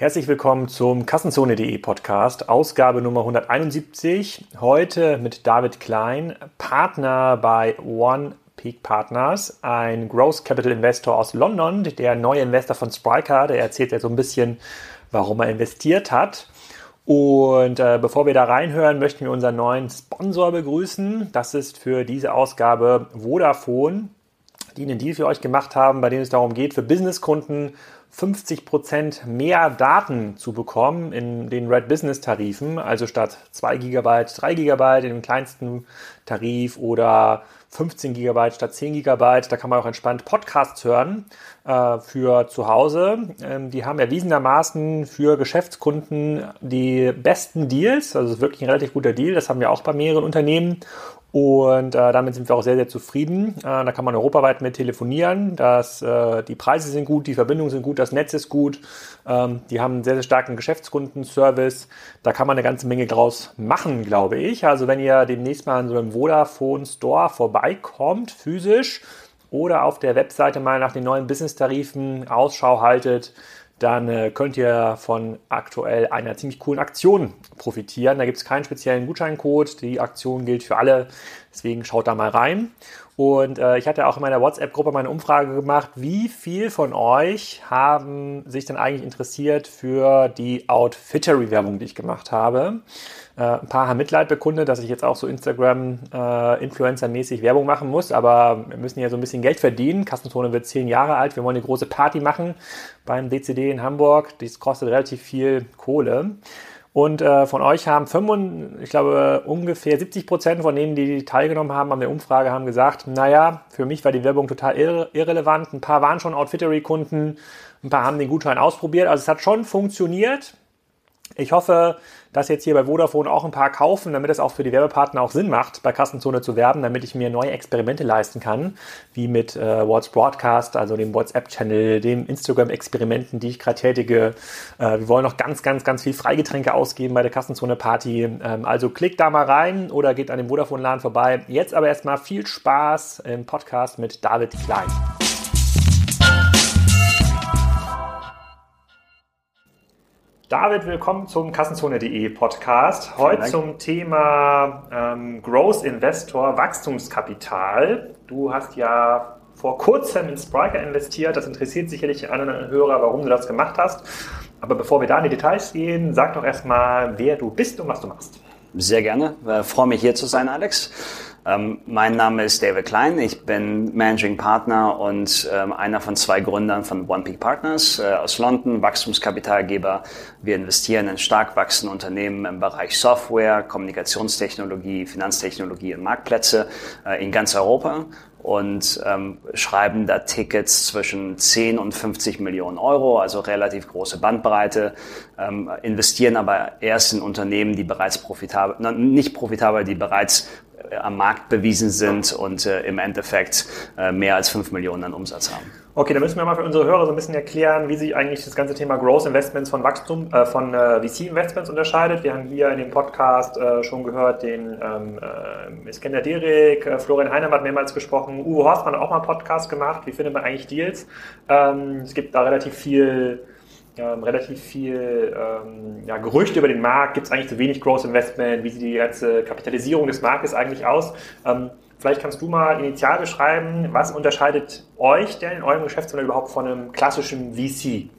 Herzlich willkommen zum Kassenzone.de Podcast, Ausgabe Nummer 171. Heute mit David Klein, Partner bei One Peak Partners, ein Growth Capital Investor aus London, der neue Investor von Spriker. Der erzählt ja so ein bisschen, warum er investiert hat. Und äh, bevor wir da reinhören, möchten wir unseren neuen Sponsor begrüßen. Das ist für diese Ausgabe Vodafone, die einen Deal für euch gemacht haben, bei dem es darum geht, für Businesskunden 50 Prozent mehr Daten zu bekommen in den Red Business Tarifen, also statt 2 GB, 3 GB in dem kleinsten Tarif oder 15 GB statt 10 GB. Da kann man auch entspannt Podcasts hören äh, für zu Hause. Ähm, die haben erwiesenermaßen für Geschäftskunden die besten Deals. Also wirklich ein relativ guter Deal. Das haben wir auch bei mehreren Unternehmen. Und äh, damit sind wir auch sehr, sehr zufrieden. Äh, da kann man europaweit mit telefonieren. Das, äh, die Preise sind gut, die Verbindungen sind gut, das Netz ist gut. Ähm, die haben einen sehr, sehr starken Geschäftskundenservice. Da kann man eine ganze Menge draus machen, glaube ich. Also wenn ihr demnächst mal in so einem Vodafone Store vorbeikommt, physisch, oder auf der Webseite mal nach den neuen Business-Tarifen Ausschau haltet, dann äh, könnt ihr von aktuell einer ziemlich coolen Aktion profitieren. Da gibt es keinen speziellen Gutscheincode. Die Aktion gilt für alle. Deswegen schaut da mal rein. Und äh, ich hatte auch in meiner WhatsApp-Gruppe mal eine Umfrage gemacht, wie viel von euch haben sich denn eigentlich interessiert für die Outfittery-Werbung, die ich gemacht habe. Äh, ein paar haben Mitleid bekundet, dass ich jetzt auch so Instagram-Influencer-mäßig äh, Werbung machen muss, aber wir müssen ja so ein bisschen Geld verdienen. Kassenzone wird zehn Jahre alt. Wir wollen eine große Party machen beim DCD in Hamburg. Das kostet relativ viel Kohle. Und äh, von euch haben 5, ich glaube ungefähr 70 Prozent von denen, die teilgenommen haben an der Umfrage, haben gesagt, naja, für mich war die Werbung total irre irrelevant. Ein paar waren schon Outfittery-Kunden, ein paar haben den Gutschein ausprobiert. Also es hat schon funktioniert. Ich hoffe, dass jetzt hier bei Vodafone auch ein paar kaufen, damit es auch für die Werbepartner auch Sinn macht, bei Kassenzone zu werben, damit ich mir neue Experimente leisten kann, wie mit äh, What's Broadcast, also dem WhatsApp-Channel, dem Instagram-Experimenten, die ich gerade tätige. Äh, wir wollen noch ganz, ganz, ganz viel Freigetränke ausgeben bei der Kassenzone-Party. Ähm, also klickt da mal rein oder geht an dem Vodafone-Laden vorbei. Jetzt aber erstmal viel Spaß im Podcast mit David Klein. David, willkommen zum Kassenzone.de Podcast. Heute zum Thema ähm, Growth Investor, Wachstumskapital. Du hast ja vor kurzem in Spriker investiert. Das interessiert sicherlich einen Hörer, warum du das gemacht hast. Aber bevor wir da in die Details gehen, sag doch erstmal, wer du bist und was du machst. Sehr gerne. Ich äh, freue mich hier zu sein, Alex. Ähm, mein Name ist David Klein. Ich bin Managing Partner und ähm, einer von zwei Gründern von One Peak Partners äh, aus London, Wachstumskapitalgeber. Wir investieren in stark wachsende Unternehmen im Bereich Software, Kommunikationstechnologie, Finanztechnologie und Marktplätze äh, in ganz Europa und ähm, schreiben da Tickets zwischen 10 und 50 Millionen Euro, also relativ große Bandbreite, ähm, investieren aber erst in Unternehmen, die bereits profitabel, nicht profitabel, die bereits am Markt bewiesen sind und äh, im Endeffekt äh, mehr als 5 Millionen an Umsatz haben. Okay, dann müssen wir mal für unsere Hörer so ein bisschen erklären, wie sich eigentlich das ganze Thema Growth Investments von Wachstum, äh, von äh, VC Investments unterscheidet. Wir haben hier in dem Podcast äh, schon gehört, den ähm, äh, Iskender Derek, äh, Florian Heinem hat mehrmals gesprochen, Uwe Horstmann hat auch mal einen Podcast gemacht. Wie findet man eigentlich Deals? Ähm, es gibt da relativ viel ähm, relativ viel ähm, ja, Gerüchte über den Markt. Gibt es eigentlich zu wenig Growth Investment? Wie sieht die ganze Kapitalisierung des Marktes eigentlich aus? Ähm, vielleicht kannst du mal initial beschreiben, was unterscheidet euch denn in eurem Geschäftsmodell überhaupt von einem klassischen VC?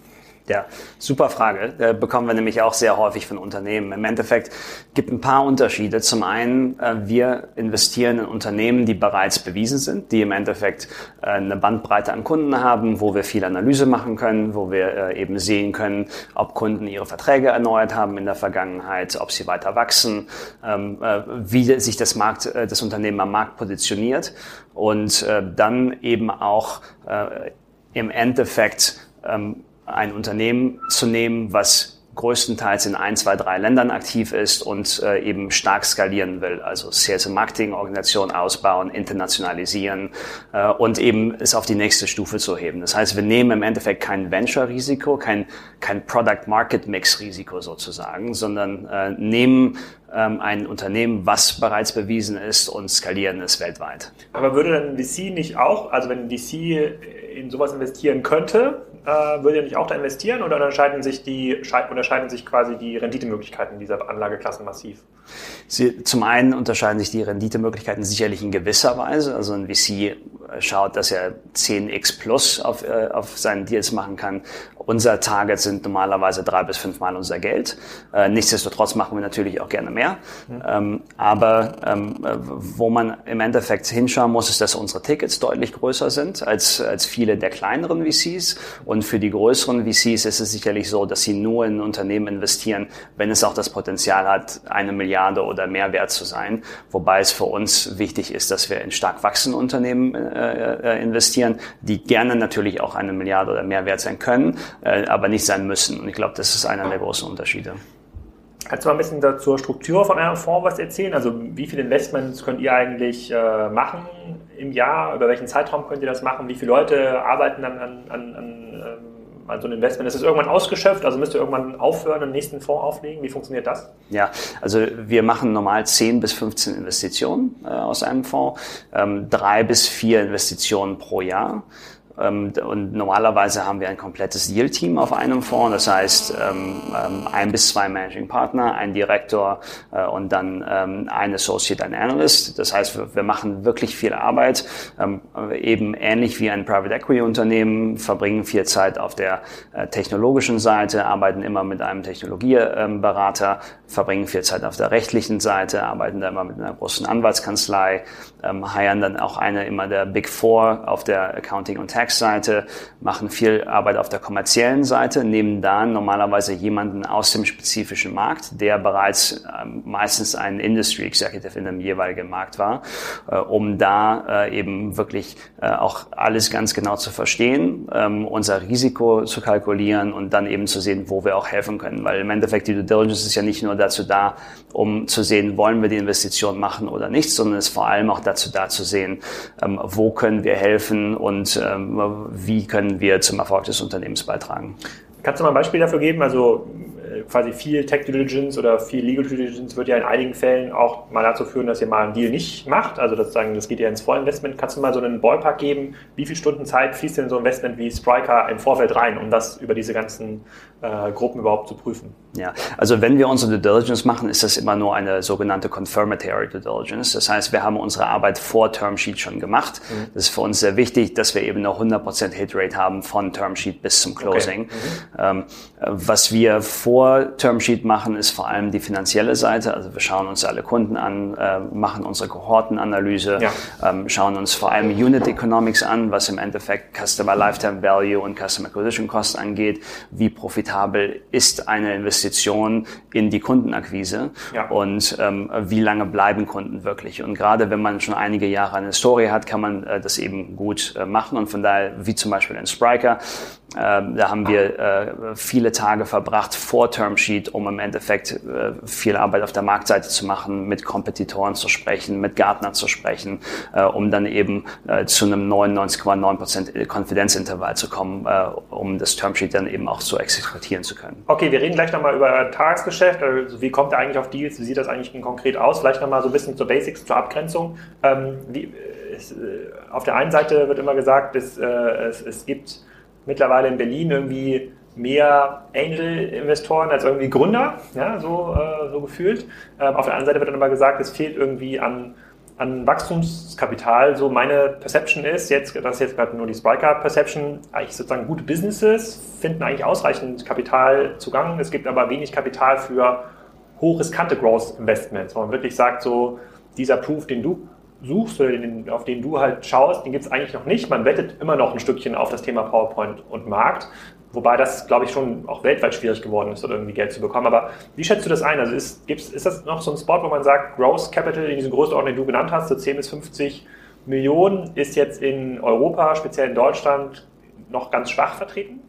Ja, super Frage. Da bekommen wir nämlich auch sehr häufig von Unternehmen. Im Endeffekt gibt ein paar Unterschiede. Zum einen, äh, wir investieren in Unternehmen, die bereits bewiesen sind, die im Endeffekt äh, eine Bandbreite an Kunden haben, wo wir viel Analyse machen können, wo wir äh, eben sehen können, ob Kunden ihre Verträge erneuert haben in der Vergangenheit, ob sie weiter wachsen, ähm, wie sich das Markt, das Unternehmen am Markt positioniert und dann eben auch im Endeffekt ähm, ein Unternehmen zu nehmen, was größtenteils in ein, zwei, drei Ländern aktiv ist und äh, eben stark skalieren will, also Sales und Marketing Organisation ausbauen, internationalisieren äh, und eben es auf die nächste Stufe zu heben. Das heißt, wir nehmen im Endeffekt kein Venture-Risiko, kein, kein Product-Market-Mix-Risiko sozusagen, sondern äh, nehmen ähm, ein Unternehmen, was bereits bewiesen ist und skalieren es weltweit. Aber würde dann VC nicht auch, also wenn VC in sowas investieren könnte, äh, würde ihr nicht auch da investieren oder unterscheiden sich, die, unterscheiden sich quasi die Renditemöglichkeiten dieser Anlageklassen massiv? Sie, zum einen unterscheiden sich die Renditemöglichkeiten sicherlich in gewisser Weise. Also ein VC schaut, dass er 10x plus auf, äh, auf seinen Deals machen kann. Unser Target sind normalerweise drei bis fünfmal unser Geld. Äh, nichtsdestotrotz machen wir natürlich auch gerne mehr. Mhm. Ähm, aber ähm, wo man im Endeffekt hinschauen muss, ist, dass unsere Tickets deutlich größer sind als, als viele der kleineren VCs. Und für die größeren VCs ist es sicherlich so, dass sie nur in Unternehmen investieren, wenn es auch das Potenzial hat, eine Milliarde oder mehr wert zu sein. Wobei es für uns wichtig ist, dass wir in stark wachsende Unternehmen äh, äh investieren, die gerne natürlich auch eine Milliarde oder mehr wert sein können, äh, aber nicht sein müssen. Und ich glaube, das ist einer der großen Unterschiede. Kannst du mal ein bisschen zur Struktur von einem Fonds was erzählen? Also wie viele Investments könnt ihr eigentlich äh, machen im Jahr? Über welchen Zeitraum könnt ihr das machen? Wie viele Leute arbeiten dann an, an, an, ähm, an so einem Investment? Ist es irgendwann ausgeschöpft? Also müsst ihr irgendwann aufhören und den nächsten Fonds auflegen? Wie funktioniert das? Ja, also wir machen normal 10 bis 15 Investitionen äh, aus einem Fonds, ähm, drei bis vier Investitionen pro Jahr. Ähm, und normalerweise haben wir ein komplettes Deal-Team auf einem Fonds. Das heißt, ähm, ähm, ein bis zwei Managing Partner, ein Direktor äh, und dann ein Associate, ein Analyst. Das heißt, wir machen wirklich viel Arbeit. Eben ähnlich wie ein Private Equity Unternehmen, verbringen viel Zeit auf der äh, technologischen Seite, arbeiten immer mit einem Technologieberater, verbringen viel Zeit auf der rechtlichen Seite, arbeiten da immer mit einer großen Anwaltskanzlei, heiern dann auch eine immer der Big Four auf der Accounting und Tax Tax-Seite, machen viel Arbeit auf der kommerziellen Seite, nehmen dann normalerweise jemanden aus dem spezifischen Markt, der bereits ähm, meistens ein Industry Executive in dem jeweiligen Markt war, äh, um da äh, eben wirklich äh, auch alles ganz genau zu verstehen, ähm, unser Risiko zu kalkulieren und dann eben zu sehen, wo wir auch helfen können. Weil im Endeffekt die Due Diligence ist ja nicht nur dazu da, um zu sehen, wollen wir die Investition machen oder nicht, sondern ist vor allem auch dazu da zu sehen, ähm, wo können wir helfen und wie können wir zum Erfolg des Unternehmens beitragen. Kannst du mal ein Beispiel dafür geben? Also äh, quasi viel Tech Diligence oder viel Legal Diligence wird ja in einigen Fällen auch mal dazu führen, dass ihr mal einen Deal nicht macht. Also das, sagen, das geht ja ins Vollinvestment. Kannst du mal so einen Ballpark geben? Wie viele Stunden Zeit fließt denn so ein Investment wie Spriker im Vorfeld rein, um das über diese ganzen äh, Gruppen überhaupt zu prüfen? Ja, also wenn wir unsere Due Diligence machen, ist das immer nur eine sogenannte Confirmatory Due Diligence. Das heißt, wir haben unsere Arbeit vor Termsheet schon gemacht. Mhm. Das ist für uns sehr wichtig, dass wir eben eine 100% Hitrate haben von Termsheet bis zum Closing. Okay. Mhm. Ähm, was wir vor Termsheet machen, ist vor allem die finanzielle Seite. Also wir schauen uns alle Kunden an, äh, machen unsere Kohortenanalyse, ja. ähm, schauen uns vor allem Unit Economics an, was im Endeffekt Customer Lifetime Value und Customer Acquisition Cost angeht. Wie profitabel ist eine Investition in die Kundenakquise ja. und ähm, wie lange bleiben Kunden wirklich. Und gerade wenn man schon einige Jahre eine Story hat, kann man äh, das eben gut äh, machen. Und von daher, wie zum Beispiel in Spriker, da haben wir äh, viele Tage verbracht vor Termsheet, um im Endeffekt äh, viel Arbeit auf der Marktseite zu machen, mit Kompetitoren zu sprechen, mit Gartner zu sprechen, äh, um dann eben zu einem 99,9% Konfidenzintervall zu kommen, um das Termsheet dann eben auch zu exekutieren zu können. Okay, wir reden gleich nochmal über Tagesgeschäft. Also wie kommt er eigentlich auf Deals? Wie sieht das eigentlich konkret aus? Vielleicht nochmal so ein bisschen zur Basics, zur Abgrenzung. Ähm, wie, auf der einen Seite wird immer gesagt, es, es, es gibt mittlerweile in Berlin irgendwie mehr Angel-Investoren als irgendwie Gründer, ja, so, äh, so gefühlt. Ähm, auf der anderen Seite wird dann immer gesagt, es fehlt irgendwie an, an Wachstumskapital. So meine Perception ist jetzt, das ist jetzt gerade nur die Spiker-Perception, eigentlich sozusagen gute Businesses finden eigentlich ausreichend Kapitalzugang. Es gibt aber wenig Kapital für hochriskante Growth-Investments, wo man wirklich sagt, so dieser Proof, den du suchst oder den, auf den du halt schaust, den gibt es eigentlich noch nicht. Man wettet immer noch ein Stückchen auf das Thema PowerPoint und Markt. Wobei das, glaube ich, schon auch weltweit schwierig geworden ist, oder irgendwie Geld zu bekommen. Aber wie schätzt du das ein? Also ist, gibt's, ist das noch so ein Spot, wo man sagt, Growth Capital in diese Größenordnung, die du genannt hast, so 10 bis 50 Millionen, ist jetzt in Europa, speziell in Deutschland, noch ganz schwach vertreten?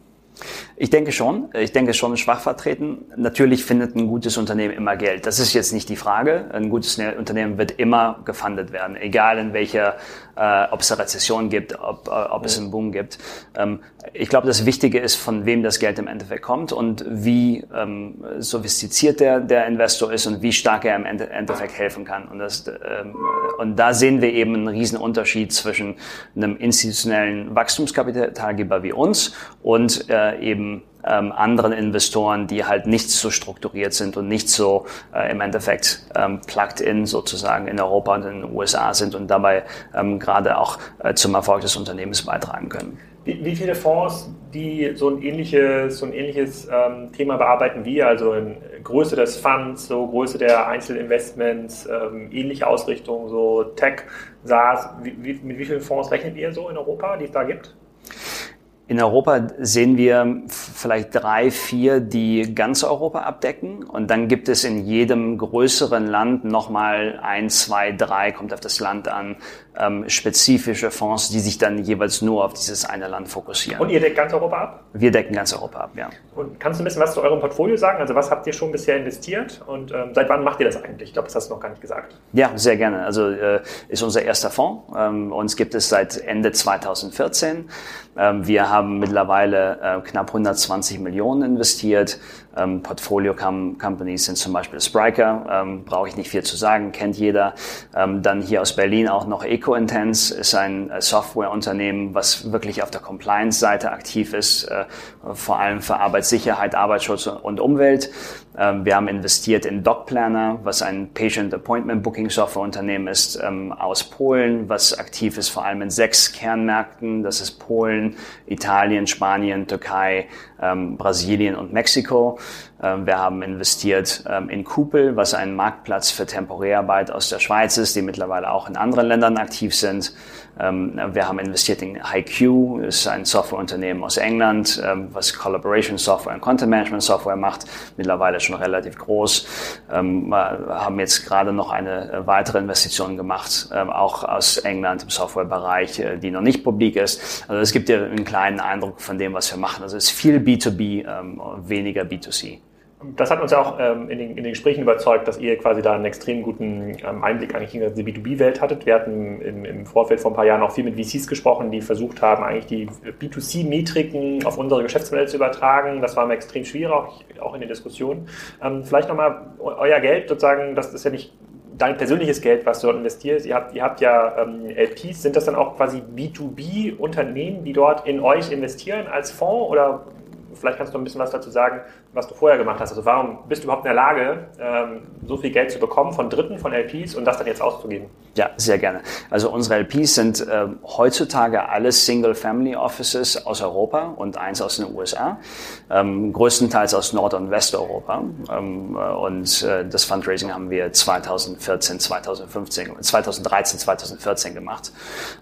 Ich denke schon. Ich denke schon schwach vertreten. Natürlich findet ein gutes Unternehmen immer Geld. Das ist jetzt nicht die Frage. Ein gutes ne-, Unternehmen wird immer gefundet werden, egal in welcher, äh, ob es eine Rezession gibt, ob, äh, ob es einen Boom gibt. Ähm, ich glaube, das Wichtige ist, von wem das Geld im Endeffekt kommt und wie ähm, sophistiziert der, der Investor ist und wie stark er im Endeffekt helfen kann. Und, das, ähm, und da sehen wir eben einen riesen Unterschied zwischen einem institutionellen Wachstumskapitalgeber wie uns und äh, eben ähm, anderen Investoren, die halt nicht so strukturiert sind und nicht so äh, im Endeffekt ähm, plugged in sozusagen in Europa und in den USA sind und dabei ähm, gerade auch äh, zum Erfolg des Unternehmens beitragen können. Wie, wie, viele Fonds, die so ein ähnliches, so ein ähnliches ähm, Thema bearbeiten wie, also in Größe des Funds, so Größe der Einzelinvestments, ähm, ähnliche Ausrichtung, so Tech, SaaS, wie, wie, mit wie vielen Fonds rechnet ihr so in Europa, die es da gibt? In Europa sehen wir vielleicht drei, vier, die ganz Europa abdecken. Und dann gibt es in jedem größeren Land nochmal ein, zwei, drei, kommt auf das Land an, ähm, spezifische Fonds, die sich dann jeweils nur auf dieses eine Land fokussieren. Und ihr deckt ganz Europa ab? Wir decken ganz Europa ab, ja. Und kannst du ein bisschen was zu eurem Portfolio sagen? Also was habt ihr schon bisher investiert und ähm, seit wann macht ihr das eigentlich? Ich glaube, das hast du noch gar nicht gesagt. Ja, sehr gerne. Also äh, ist unser erster Fonds. Ähm, uns gibt es seit Ende 2014. Ähm, wir haben mittlerweile äh, knapp 120 Millionen investiert. Ähm, Portfolio Companies sind zum Beispiel Spryker, ähm, brauche ich nicht viel zu sagen, kennt jeder. Ähm, dann hier aus Berlin auch noch EcoIntense, ist ein äh, Softwareunternehmen, was wirklich auf der Compliance-Seite aktiv ist, äh, vor allem für Arbeitssicherheit, Arbeitsschutz und Umwelt. Ähm, wir haben investiert in DocPlanner, was ein Patient Appointment Booking Software Unternehmen ist, ähm, aus Polen, was aktiv ist vor allem in sechs Kernmärkten. Das ist Polen, Italien, Spanien, Türkei, ähm, Brasilien und Mexiko. Ähm, wir haben investiert ähm, in Kupel, was ein Marktplatz für Temporärarbeit aus der Schweiz ist, die mittlerweile auch in anderen Ländern aktiv sind. Ähm, wir haben investiert in HiQ, ist ein Softwareunternehmen aus England, was Collaboration Software und Content Management Software macht, mittlerweile schon relativ groß. Wir haben jetzt gerade noch eine äh, weitere Investition gemacht, auch aus England im Softwarebereich, äh, die noch nicht publik ist. Also es gibt dir einen kleinen Eindruck von dem, was wir machen. Also es ist viel B2B, weniger B2C. Das hat uns ja auch ähm, in, den, in, den, Gesprächen überzeugt, dass ihr quasi da einen extrem guten ähm, Einblick eigentlich in die B2B-Welt hattet. Wir hatten im, im, Vorfeld vor ein paar Jahren auch viel mit VCs gesprochen, die versucht haben, eigentlich die B2C-Metriken auf unsere Geschäftsmodelle zu übertragen. Das war mir extrem schwierig, auch, auch in den Diskussionen. Ähm, vielleicht nochmal euer Geld sozusagen, das ist ja nicht dein persönliches Geld, was du dort investierst. Ihr habt, ihr habt ja ähm, LPs. Sind das dann auch quasi B2B-Unternehmen, die dort in euch investieren als Fonds oder vielleicht kannst du ein bisschen was dazu sagen, was du vorher gemacht hast. Also warum bist du überhaupt in der Lage, ähm, so viel Geld zu bekommen von Dritten, von LPs und das dann jetzt auszugeben? Ja, sehr gerne. Also unsere LPs sind äh, heutzutage alles Single-Family Offices aus Europa und eins aus den USA, ähm, größtenteils aus Nord- und Westeuropa. Ähm, äh, und äh, das Fundraising haben wir 2014, 2015, 2013, 2014 gemacht.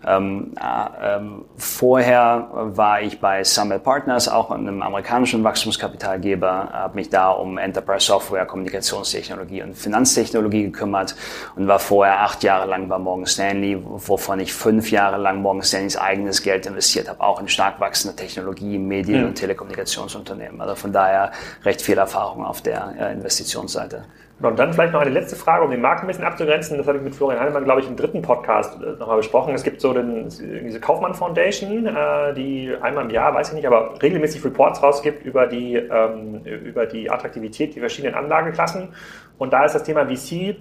Ähm, äh, ähm, vorher war ich bei Summit Partners, auch einem amerikanischen Wachstumskapitalgeber, habe mich da um Enterprise Software, Kommunikationstechnologie und Finanztechnologie gekümmert und war vorher acht Jahre lang bei Morgan Stanley, wovon ich fünf Jahre lang Morgan Stanleys eigenes Geld investiert habe, auch in stark wachsende Technologie, Medien- und Telekommunikationsunternehmen. Also von daher recht viel Erfahrung auf der äh, Investitionsseite. Und dann vielleicht noch eine letzte Frage, um den Markt ein bisschen abzugrenzen. Das habe ich mit Florian Heinemann, glaube ich, im dritten Podcast äh, nochmal besprochen. Es gibt so den, diese Kaufmann Foundation, äh, die einmal im Jahr, weiß ich nicht, aber regelmäßig Reports rausgibt über die, ähm, über die Attraktivität der verschiedenen Anlageklassen. Und da ist das Thema VC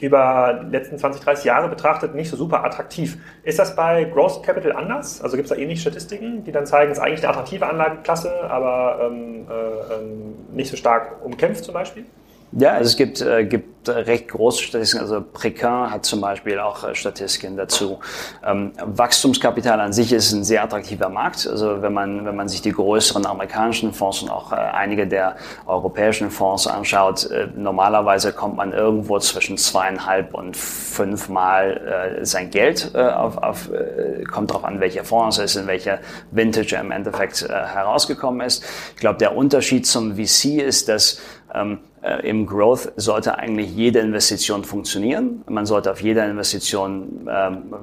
über die letzten 20, 30 Jahre betrachtet nicht so super attraktiv. Ist das bei Growth Capital anders? Also gibt es da ähnliche Statistiken, die dann zeigen, es ist eigentlich eine attraktive Anlageklasse, aber ähm, äh, ähm, nicht so stark umkämpft zum Beispiel? Ja, also es gibt, äh, gibt recht große Statistiken. Also Precin hat zum Beispiel auch äh, Statistiken dazu. Ähm, Wachstumskapital an sich ist ein sehr attraktiver Markt. Also wenn man, wenn man sich die größeren amerikanischen Fonds und auch äh, einige der europäischen Fonds anschaut, äh, normalerweise kommt man irgendwo zwischen zweieinhalb und fünfmal äh, sein Geld auf, auf kommt darauf an, welcher Fonds es ist, in welcher Vintage er im Endeffekt herausgekommen ist. Ich glaube, der Unterschied zum VC ist, dass ähm, äh, Im Growth sollte eigentlich jede Investition funktionieren. Man sollte auf jeder Investition ähm,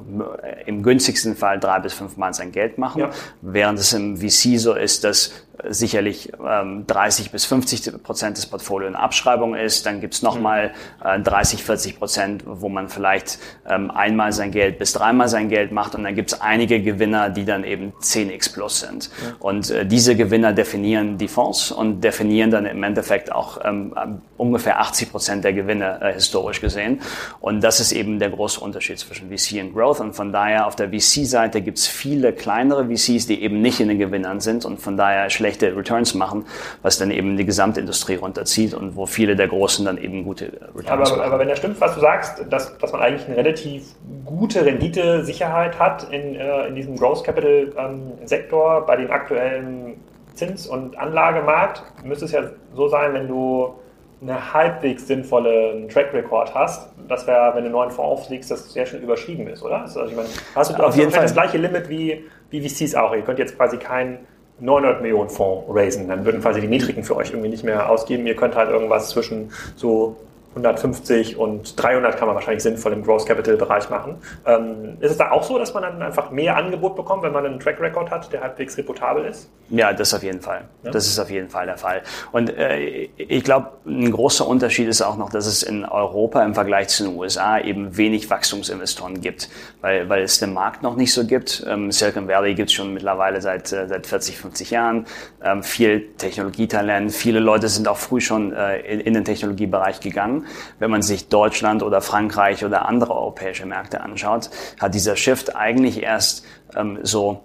im günstigsten Fall drei bis fünf Mal sein Geld machen, ja. während es im VC so ist, dass sicherlich ähm, 30 bis 50 Prozent des Portfolios in Abschreibung ist. Dann gibt's nochmal äh, 30, 40 Prozent, wo man vielleicht ähm, einmal sein Geld bis dreimal sein Geld macht. Und dann gibt's einige Gewinner, die dann eben 10x plus sind. Ja. Und äh, diese Gewinner definieren die Fonds und definieren dann im Endeffekt auch ähm, ungefähr 80 Prozent der Gewinne äh, historisch gesehen. Und das ist eben der große Unterschied zwischen VC und Growth. Und von daher auf der VC-Seite gibt's viele kleinere VCs, die eben nicht in den Gewinnern sind und von daher schlechte Returns machen, was dann eben die gesamte Industrie runterzieht und wo viele der Großen dann eben gute Returns aber, machen. Aber wenn das stimmt, was du sagst, dass, dass man eigentlich eine relativ gute Rendite-Sicherheit hat in, äh, in diesem Growth Capital ähm, Sektor bei dem aktuellen Zins- und Anlagemarkt, müsste es ja so sein, wenn du eine halbwegs sinnvolle Track Record hast, dass wir, wenn du einen neuen Fonds auflegst, das sehr schnell überschrieben ist, oder? Also ich meine, hast du auf jeden Fall das gleiche Limit wie, wie VCs auch? Ihr könnt jetzt quasi keinen 900 Millionen Fonds raisen, dann würden quasi die niedrigen für euch irgendwie nicht mehr ausgeben. Ihr könnt halt irgendwas zwischen so 150 und 300 kann man wahrscheinlich sinnvoll im Growth Capital Bereich machen. Ähm, ist es da auch so, dass man dann einfach mehr Angebot bekommt, wenn man einen Track Record hat, der halbwegs reputabel ist? Ja, das auf jeden Fall. Ja? Das ist auf jeden Fall der Fall. Und äh, ich glaube, ein großer Unterschied ist auch noch, dass es in Europa im Vergleich zu den USA eben wenig Wachstumsinvestoren gibt, weil, weil es den Markt noch nicht so gibt. Ähm, Silicon Valley gibt es schon mittlerweile seit, äh, seit 40, 50 Jahren. Ähm, viel Technologietalent. Viele Leute sind auch früh schon äh, in, in den Technologiebereich gegangen. Wenn man sich Deutschland oder Frankreich oder andere europäische Märkte anschaut, hat dieser Shift eigentlich erst ähm, so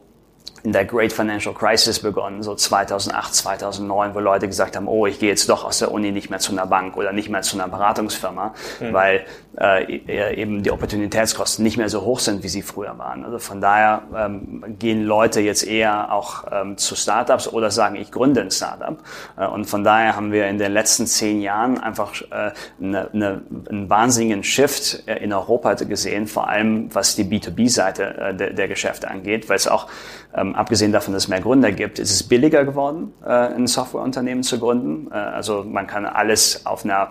in der Great Financial Crisis begonnen, so 2008, 2009, wo Leute gesagt haben, oh, ich gehe jetzt doch aus der Uni nicht mehr zu einer Bank oder nicht mehr zu einer Beratungsfirma, mhm. weil äh, eben die Opportunitätskosten nicht mehr so hoch sind, wie sie früher waren. Also von daher ähm, gehen Leute jetzt eher auch ähm, zu Startups oder sagen, ich gründe ein Startup. Äh, und von daher haben wir in den letzten zehn Jahren einfach äh, eine, eine, einen wahnsinnigen Shift äh, in Europa gesehen, vor allem was die B2B-Seite äh, der, der Geschäfte angeht, weil es auch ähm, abgesehen davon, dass es mehr Gründer gibt, ist es billiger geworden, äh, ein Softwareunternehmen zu gründen. Äh, also man kann alles auf einer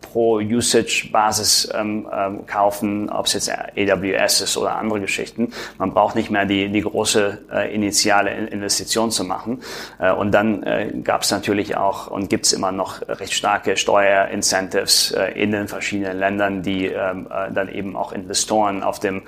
Pro-Usage-Basis ähm, ähm, kaufen, ob es jetzt AWS ist oder andere Geschichten. Man braucht nicht mehr die, die große äh, initiale Investition zu machen. Äh, und dann äh, gab es natürlich auch und gibt es immer noch recht starke Steuerincentives äh, in den verschiedenen Ländern, die ähm, äh, dann eben auch Investoren auf dem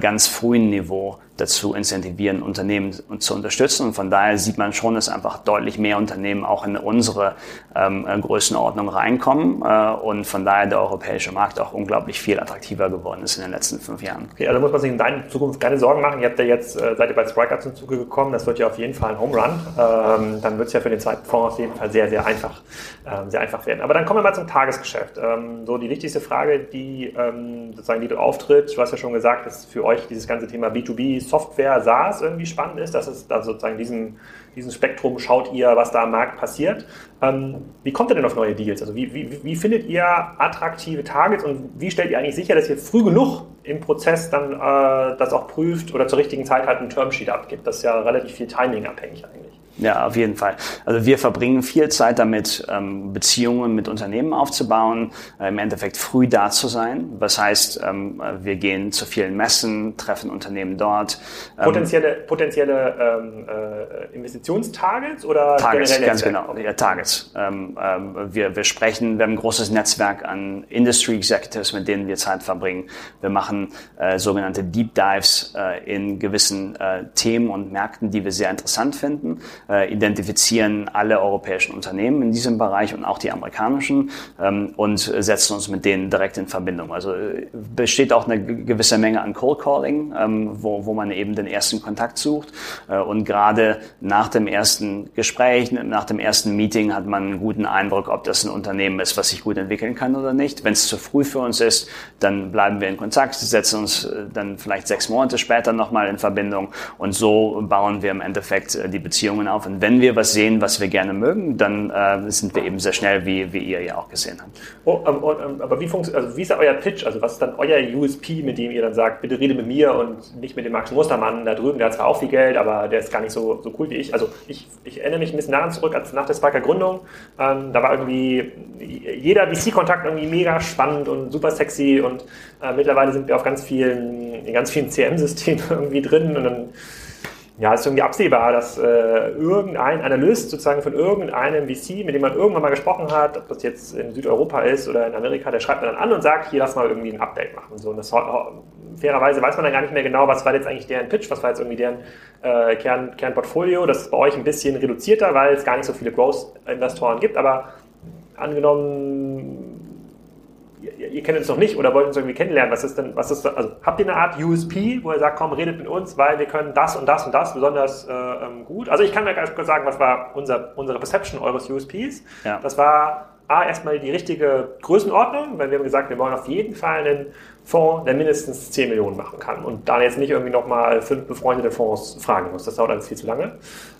ganz frühen Niveau dazu incentivieren, Unternehmen zu unterstützen. Und von daher sieht man schon, dass einfach deutlich mehr Unternehmen auch in unsere ähm, Größenordnung reinkommen äh, und von daher der europäische Markt auch unglaublich viel attraktiver geworden ist in den letzten fünf Jahren. Okay, also muss man sich in deiner Zukunft keine Sorgen machen. Ihr habt ja jetzt, äh, seid ihr bei Spriker zum Zuge gekommen, das wird ja auf jeden Fall ein Home Run. Ähm, dann wird es ja für den zweiten Fonds auf jeden Fall sehr, sehr einfach, ähm, sehr einfach werden. Aber dann kommen wir mal zum Tagesgeschäft. Ähm, so die wichtigste Frage, die ähm, sozusagen, die du auftritt, du hast ja schon gesagt, dass für euch dieses ganze Thema B2B Software SaaS irgendwie spannend ist. Das ist da sozusagen diesen, diesen Spektrum schaut ihr, was da am Markt passiert. Ähm, wie kommt ihr denn auf neue Deals? Also wie, wie, wie findet ihr attraktive Targets und wie stellt ihr eigentlich sicher, dass ihr früh genug im Prozess dann äh, das auch prüft oder zur richtigen Zeit halt einen Termsheet abgibt? Das ist ja relativ viel Timing abhängig eigentlich. Ja, auf jeden Fall. Also wir verbringen viel Zeit damit, ähm, Beziehungen mit Unternehmen aufzubauen, äh, im Endeffekt früh da zu sein. Was heißt, ähm, wir gehen zu vielen Messen, treffen Unternehmen dort. Ähm, potenzielle potenzielle ähm, äh, Investitionstargets oder Targets, ganz genau. Ja, Targets. Ähm, ähm, wir, wir sprechen, wir haben ein großes Netzwerk an Industry Executives, mit denen wir Zeit verbringen. Wir machen äh, sogenannte Deep Dives äh, in gewissen äh, Themen und Märkten, die wir sehr interessant finden äh, identifizieren alle europäischen Unternehmen in diesem Bereich und auch die amerikanischen ähm, und setzen uns mit denen direkt in Verbindung. Also äh, besteht auch eine gewisse Menge an Cold Calling, ähm, wo, wo man eben den ersten Kontakt sucht. Äh, und gerade nach dem ersten Gespräch, nach dem ersten Meeting hat man einen guten Eindruck, ob das ein Unternehmen ist, was sich gut entwickeln kann oder nicht. Wenn es zu früh für uns ist, dann bleiben wir in Kontakt, setzen uns äh, dann vielleicht sechs Monate später nochmal in Verbindung und so bauen wir im Endeffekt äh, die Beziehungen auf. Und wenn wir was sehen, was wir gerne mögen, dann äh, sind wir eben sehr schnell, wie, wie ihr ja auch gesehen habt. Oh, ähm, oh, ähm, aber wie, also wie ist da euer Pitch? Also was ist dann euer USP, mit dem ihr dann sagt, bitte rede mit mir und nicht mit dem Max Mustermann da drüben, der hat zwar auch viel Geld, aber der ist gar nicht so, so cool wie ich. Also ich, ich erinnere mich ein bisschen daran zurück, als nach der Sparker Gründung, ähm, da war irgendwie jeder VC-Kontakt irgendwie mega spannend und super sexy und äh, mittlerweile sind wir auf ganz vielen, in ganz vielen CM-Systemen irgendwie drin und dann ja, es ist irgendwie absehbar, dass äh, irgendein Analyst sozusagen von irgendeinem VC, mit dem man irgendwann mal gesprochen hat, ob das jetzt in Südeuropa ist oder in Amerika, der schreibt dann an und sagt, hier lass mal irgendwie ein Update machen. So, und das, fairerweise weiß man dann gar nicht mehr genau, was war jetzt eigentlich deren Pitch, was war jetzt irgendwie deren äh, Kern, Kernportfolio. Das ist bei euch ein bisschen reduzierter, weil es gar nicht so viele Growth-Investoren gibt, aber angenommen, ihr, ihr, kennt uns noch nicht oder wollt uns irgendwie kennenlernen, was ist denn, was ist, also habt ihr eine Art USP, wo ihr sagt, komm, redet mit uns, weil wir können das und das und das besonders äh, ähm, gut. Also ich kann mir ganz kurz sagen, was war unser, unsere Perception eures USPs. Ja. Das war A, erstmal die richtige Größenordnung, weil wir haben gesagt, wir wollen auf jeden Fall einen Fonds, der mindestens 10 Millionen machen kann und da jetzt nicht irgendwie nochmal fünf befreundete Fonds fragen muss. Das dauert alles viel zu lange.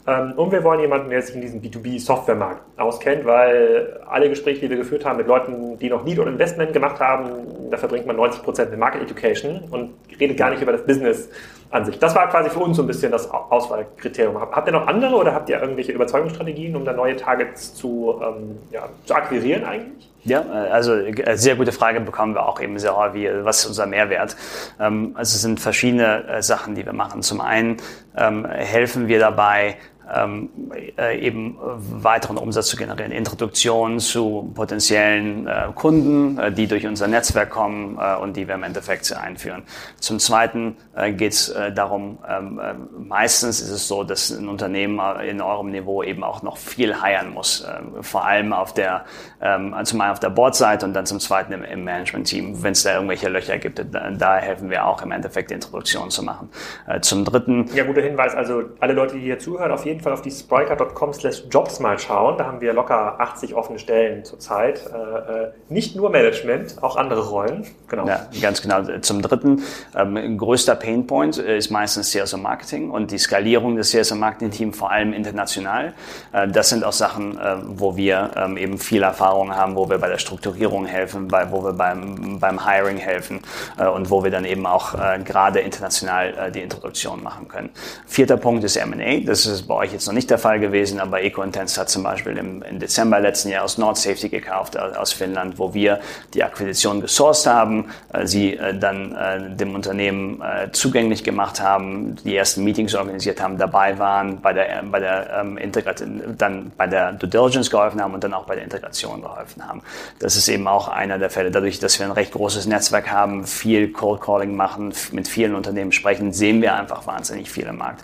Ähm, und wir wollen jemanden, der sich in diesem B2B-Softwaremarkt auskennt, weil alle Gespräche, die wir geführt haben mit Leuten, die noch Lead und Investment gemacht haben, da verbringt man 90 Prozent mit Market Education und redet gar nicht über das Business an sich. Das war quasi für uns so ein bisschen das Auswahlkriterium. Habt ihr noch andere oder habt ihr irgendwelche Überzeugungsstrategien, um da neue Targets zu, ähm, ja, zu akquirieren eigentlich? Ja, äh, also äh, sehr gute Frage bekommen wir auch eben sehr häufig. Was ist unser Mehrwert? Ähm, also es sind verschiedene äh, Sachen, die wir machen. Zum einen ähm, helfen wir dabei, ähm, äh, eben weiteren Umsatz zu generieren. Introduktion zu potenziellen äh, Kunden, äh, die durch unser Netzwerk kommen äh, und die wir im Endeffekt einführen. Zum Zweiten äh, geht es äh, darum, ähm, meistens ist es so, dass ein Unternehmen in eurem Niveau eben auch noch viel heiern muss. vor allem auf der, ähm, zum einen auf der Bordseite und dann zum Zweiten im, im Management-Team, wenn es da irgendwelche Löcher gibt. Da, da, helfen wir auch im Endeffekt, Introduktion zu machen. zum Dritten. Ja, guter Hinweis. Also alle Leute, die hier zuhören, auf jeden jeden Fall auf die spriker.com slash jobs mal schauen. Da haben wir locker 80 offene Stellen zurzeit. Äh, äh, nicht nur Management, auch andere Rollen. Genau. Ja, ganz genau. Zum dritten, ähm, größter Painpoint ist meistens und Marketing und die Skalierung des und Marketing Teams vor allem international. Äh, das sind auch Sachen, äh, wo wir ähm, eben viel Erfahrung haben, wo wir bei der Strukturierung helfen, bei, wo wir beim, beim Hiring helfen äh, und wo wir dann eben auch äh, gerade international die Introduktion machen können. Vierter Punkt ist M&A. Das ist bei euch jetzt noch nicht der Fall gewesen, aber EcoIntense hat zum Beispiel im, im Dezember letzten Jahres Nord Safety gekauft aus Finnland, wo wir die Akquisition gesourced haben, äh, sie äh, dann äh, dem Unternehmen äh, zugänglich gemacht haben, die ersten Meetings organisiert haben, dabei waren, bei der, bei der ähm, Integration, dann bei der Due Diligence geholfen haben und dann auch bei der Integration geholfen haben. Das ist eben auch einer der Fälle. Dadurch, dass wir ein recht großes Netzwerk haben, viel Cold Calling machen, mit vielen Unternehmen sprechen, sehen wir einfach wahnsinnig viel im Markt.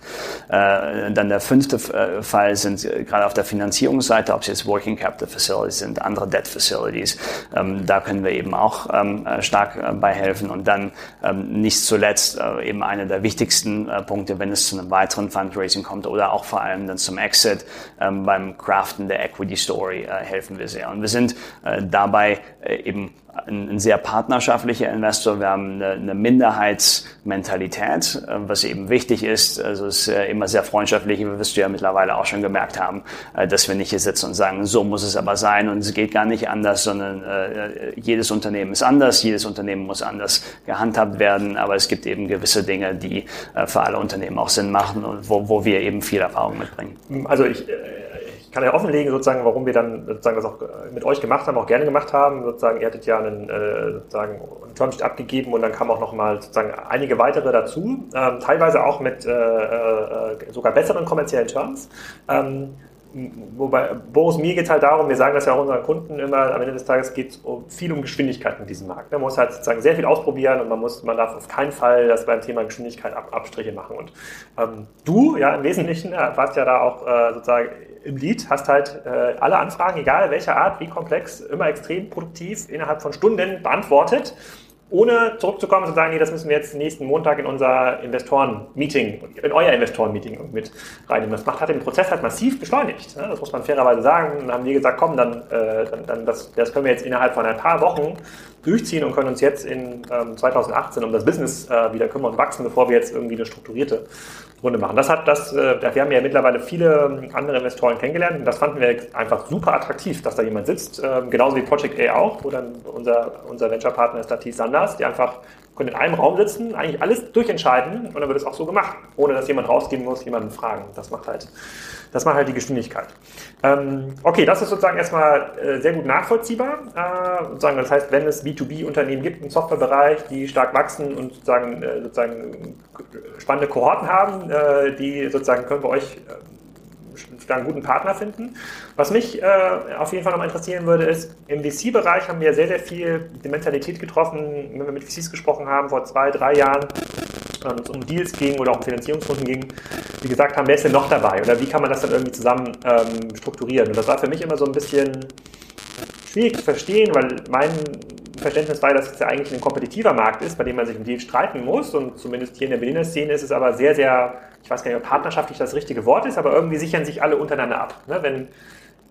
Äh, dann der fünfte fünfte äh, Fall sind äh, gerade auf der Finanzierungsseite, ob es jetzt Working Capital Facilities sind, andere Debt Facilities. Ähm, da können wir eben auch ähm, äh, stark bei helfen. Und dann ähm, nicht zuletzt eben einer der wichtigsten Punkte, wenn es zu einem weiteren Fundraising kommt oder auch vor allem dann zum Exit beim Craften der Equity Story helfen wir sehr. Und wir sind dabei eben ein, sehr partnerschaftlicher Investor. Wir haben eine, eine Minderheitsmentalität, äh, was eben wichtig ist. Also es ist immer sehr freundschaftlich, wie wirst du ja mittlerweile auch schon gemerkt haben, äh, dass wir nicht hier sitzen und sagen, so muss es aber sein und es geht gar nicht anders, sondern äh, jedes Unternehmen ist anders, jedes Unternehmen muss anders gehandhabt werden, aber es gibt eben gewisse Dinge, die für alle Unternehmen auch Sinn machen und wo, wo wir eben viel Erfahrung mitbringen. Also ich kann ja offenlegen, sozusagen, warum wir dann sozusagen das auch mit euch gemacht haben, auch gerne gemacht haben. Sozusagen, ihr hattet ja einen, äh, sozusagen einen Termsheet abgegeben und dann kamen auch noch mal sozusagen einige weitere dazu, ähm, teilweise auch mit äh, äh, sogar besseren kommerziellen Terms. Ähm, wobei, Boris, mir geht halt darum, wir sagen das ja auch unseren Kunden immer, am Ende des Tages geht es um, viel um Geschwindigkeit in diesem Markt. Man muss halt sozusagen sehr viel ausprobieren und man muss, man darf auf keinen Fall das beim Thema Geschwindigkeit Ab, Abstriche machen. Und ähm, du, ja, im Wesentlichen äh, warst ja da auch äh, sozusagen im Lead, hast halt äh, alle Anfragen, egal welcher Art, wie komplex, immer extrem produktiv innerhalb von Stunden beantwortet ohne zurückzukommen und zu sagen, nee, das müssen wir jetzt nächsten Montag in unser Investoren-Meeting, in euer Investoren-Meeting mit reinnehmen. Das macht, hat den Prozess halt massiv beschleunigt. Ne? Das muss man fairerweise sagen. Dann haben wir gesagt, komm, dann, äh, dann, dann das, das können wir jetzt innerhalb von ein paar Wochen durchziehen und können uns jetzt in ähm, 2018 um das Business äh, wieder kümmern und wachsen, bevor wir jetzt irgendwie eine strukturierte Runde machen. Das hat das, äh, wir haben ja mittlerweile viele ähm, andere Investoren kennengelernt und das fanden wir einfach super attraktiv, dass da jemand sitzt, äh, genauso wie Project A auch, wo dann unser, unser Venture-Partner ist, Latif Sanders, die einfach können in einem Raum sitzen, eigentlich alles durchentscheiden und dann wird es auch so gemacht, ohne dass jemand rausgehen muss, jemanden fragen. Das macht halt, das macht halt die Geschwindigkeit. Ähm, okay, das ist sozusagen erstmal äh, sehr gut nachvollziehbar. Äh, sozusagen, das heißt, wenn es B2B-Unternehmen gibt im Softwarebereich, die stark wachsen und sozusagen, äh, sozusagen spannende Kohorten haben, äh, die sozusagen können wir euch äh, einen guten Partner finden. Was mich äh, auf jeden Fall noch interessieren würde, ist, im VC-Bereich haben wir sehr, sehr viel die Mentalität getroffen, wenn wir mit VCs gesprochen haben, vor zwei, drei Jahren, wenn es um Deals ging oder auch um Finanzierungsrunden ging, die gesagt haben, wer ist denn noch dabei oder wie kann man das dann irgendwie zusammen ähm, strukturieren? Und das war für mich immer so ein bisschen schwierig zu verstehen, weil mein Verständnis war, dass es ja eigentlich ein kompetitiver Markt ist, bei dem man sich um Deals streiten muss. Und zumindest hier in der Berliner Szene ist es aber sehr, sehr, weiß gar nicht, ob partnerschaftlich das richtige Wort ist, aber irgendwie sichern sich alle untereinander ab. Ne? Wenn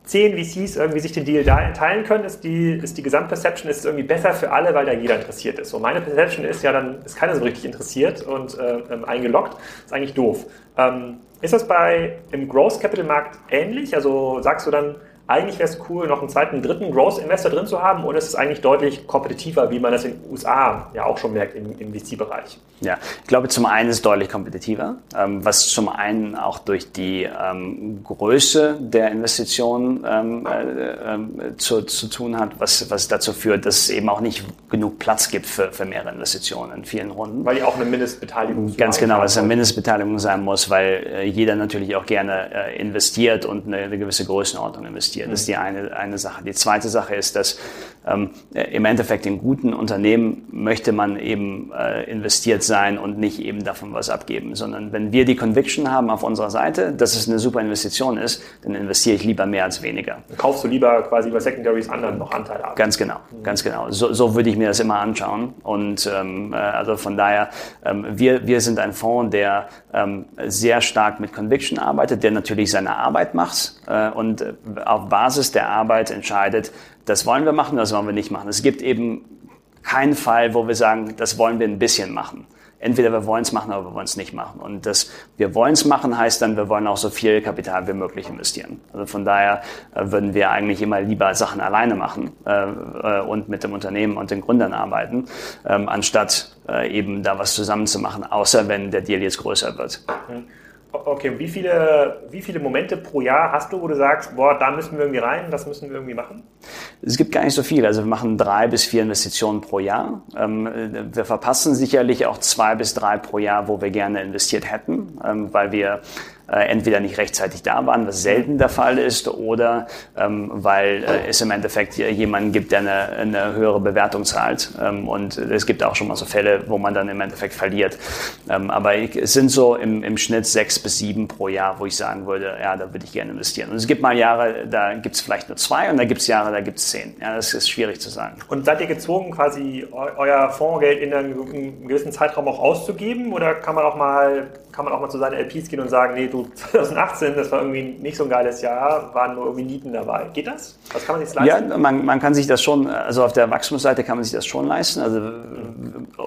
zehn VCs irgendwie sich den Deal teilen können, ist die, ist die Gesamtperception ist irgendwie besser für alle, weil da jeder interessiert ist. So meine Perception ist ja, dann ist keiner so richtig interessiert und äh, ähm, eingeloggt. Ist eigentlich doof. Ähm, ist das bei im Growth Capital Markt ähnlich? Also sagst du dann, eigentlich wäre es cool, noch einen zweiten, dritten Growth-Investor drin zu haben oder ist es eigentlich deutlich kompetitiver, wie man das in den USA ja auch schon merkt im, im VC-Bereich? Ja, ich glaube, zum einen ist es deutlich kompetitiver, ähm, was zum einen auch durch die ähm, Größe der Investitionen ähm, äh, äh, zu, zu tun hat, was, was dazu führt, dass es eben auch nicht genug Platz gibt für, für mehrere Investitionen in vielen Runden. Weil die auch eine Mindestbeteiligung Ganz genau, weil es eine Mindestbeteiligung sein muss, weil äh, jeder natürlich auch gerne äh, investiert und eine, eine gewisse Größenordnung investiert investieren. Das ist die eine, eine Sache. Die zweite Sache ist, dass ähm, im Endeffekt in guten Unternehmen möchte man eben äh, investiert sein und nicht eben davon was abgeben, sondern wenn wir die Conviction haben auf unserer Seite, dass es eine super Investition ist, dann investiere ich lieber mehr als weniger. Dann kaufst du lieber quasi bei Secondaries anderen noch Anteile ab. Ganz genau, ganz genau. So, so würde ich mir das immer anschauen. Und ähm, äh, also von daher, ähm, wir, wir sind ein Fonds, der ähm, sehr stark mit Conviction arbeitet, der natürlich seine Arbeit macht äh, und auf Basis der Arbeit entscheidet, das wollen wir machen, das wollen wir nicht machen. Es gibt eben keinen Fall, wo wir sagen, das wollen wir ein bisschen machen. Entweder wir wollen es machen oder wir wollen es nicht machen. Und das wir wollen es machen heißt dann, wir wollen auch so viel Kapital wie möglich investieren. Also von daher äh, würden wir eigentlich immer lieber Sachen alleine machen äh, äh, und mit dem Unternehmen und den Gründern arbeiten, ähm, anstatt äh, eben da was zusammen zu machen, außer wenn der Deal jetzt größer wird. Mhm. Okay, wie viele, wie viele Momente pro Jahr hast du, wo du sagst, boah, da müssen wir irgendwie rein, das müssen wir irgendwie machen? Es gibt gar nicht so viel. Also wir machen drei bis vier Investitionen pro Jahr. Ähm, wir verpassen sicherlich auch zwei bis drei pro Jahr, wo wir gerne investiert hätten, ähm, weil wir äh, entweder nicht rechtzeitig da waren, was selten der Fall ist, oder ähm, weil äh, es im Endeffekt jemanden gibt, der eine, eine höhere Bewertung zahlt. Ähm, und es gibt auch schon mal so Fälle, wo man dann im Endeffekt verliert. Ähm, aber es sind so im, im Schnitt sechs bis sieben pro Jahr, wo ich sagen würde, ja, da würde ich gerne investieren. Und es gibt mal Jahre, da gibt es vielleicht nur zwei und da gibt es Jahre, da gibt es zehn. Ja, das ist schwierig zu sagen. Und seid ihr gezwungen, quasi euer Fondsgeld in einem gewissen Zeitraum auch auszugeben? Oder kann man auch mal kann man auch mal zu seinen LPs gehen und sagen, nee, du, 2018, das war irgendwie nicht so ein geiles Jahr, waren nur irgendwie Nieten dabei. Geht das? Was kann man sich leisten? Ja, man, man kann sich das schon, also auf der Wachstumsseite kann man sich das schon leisten. Also,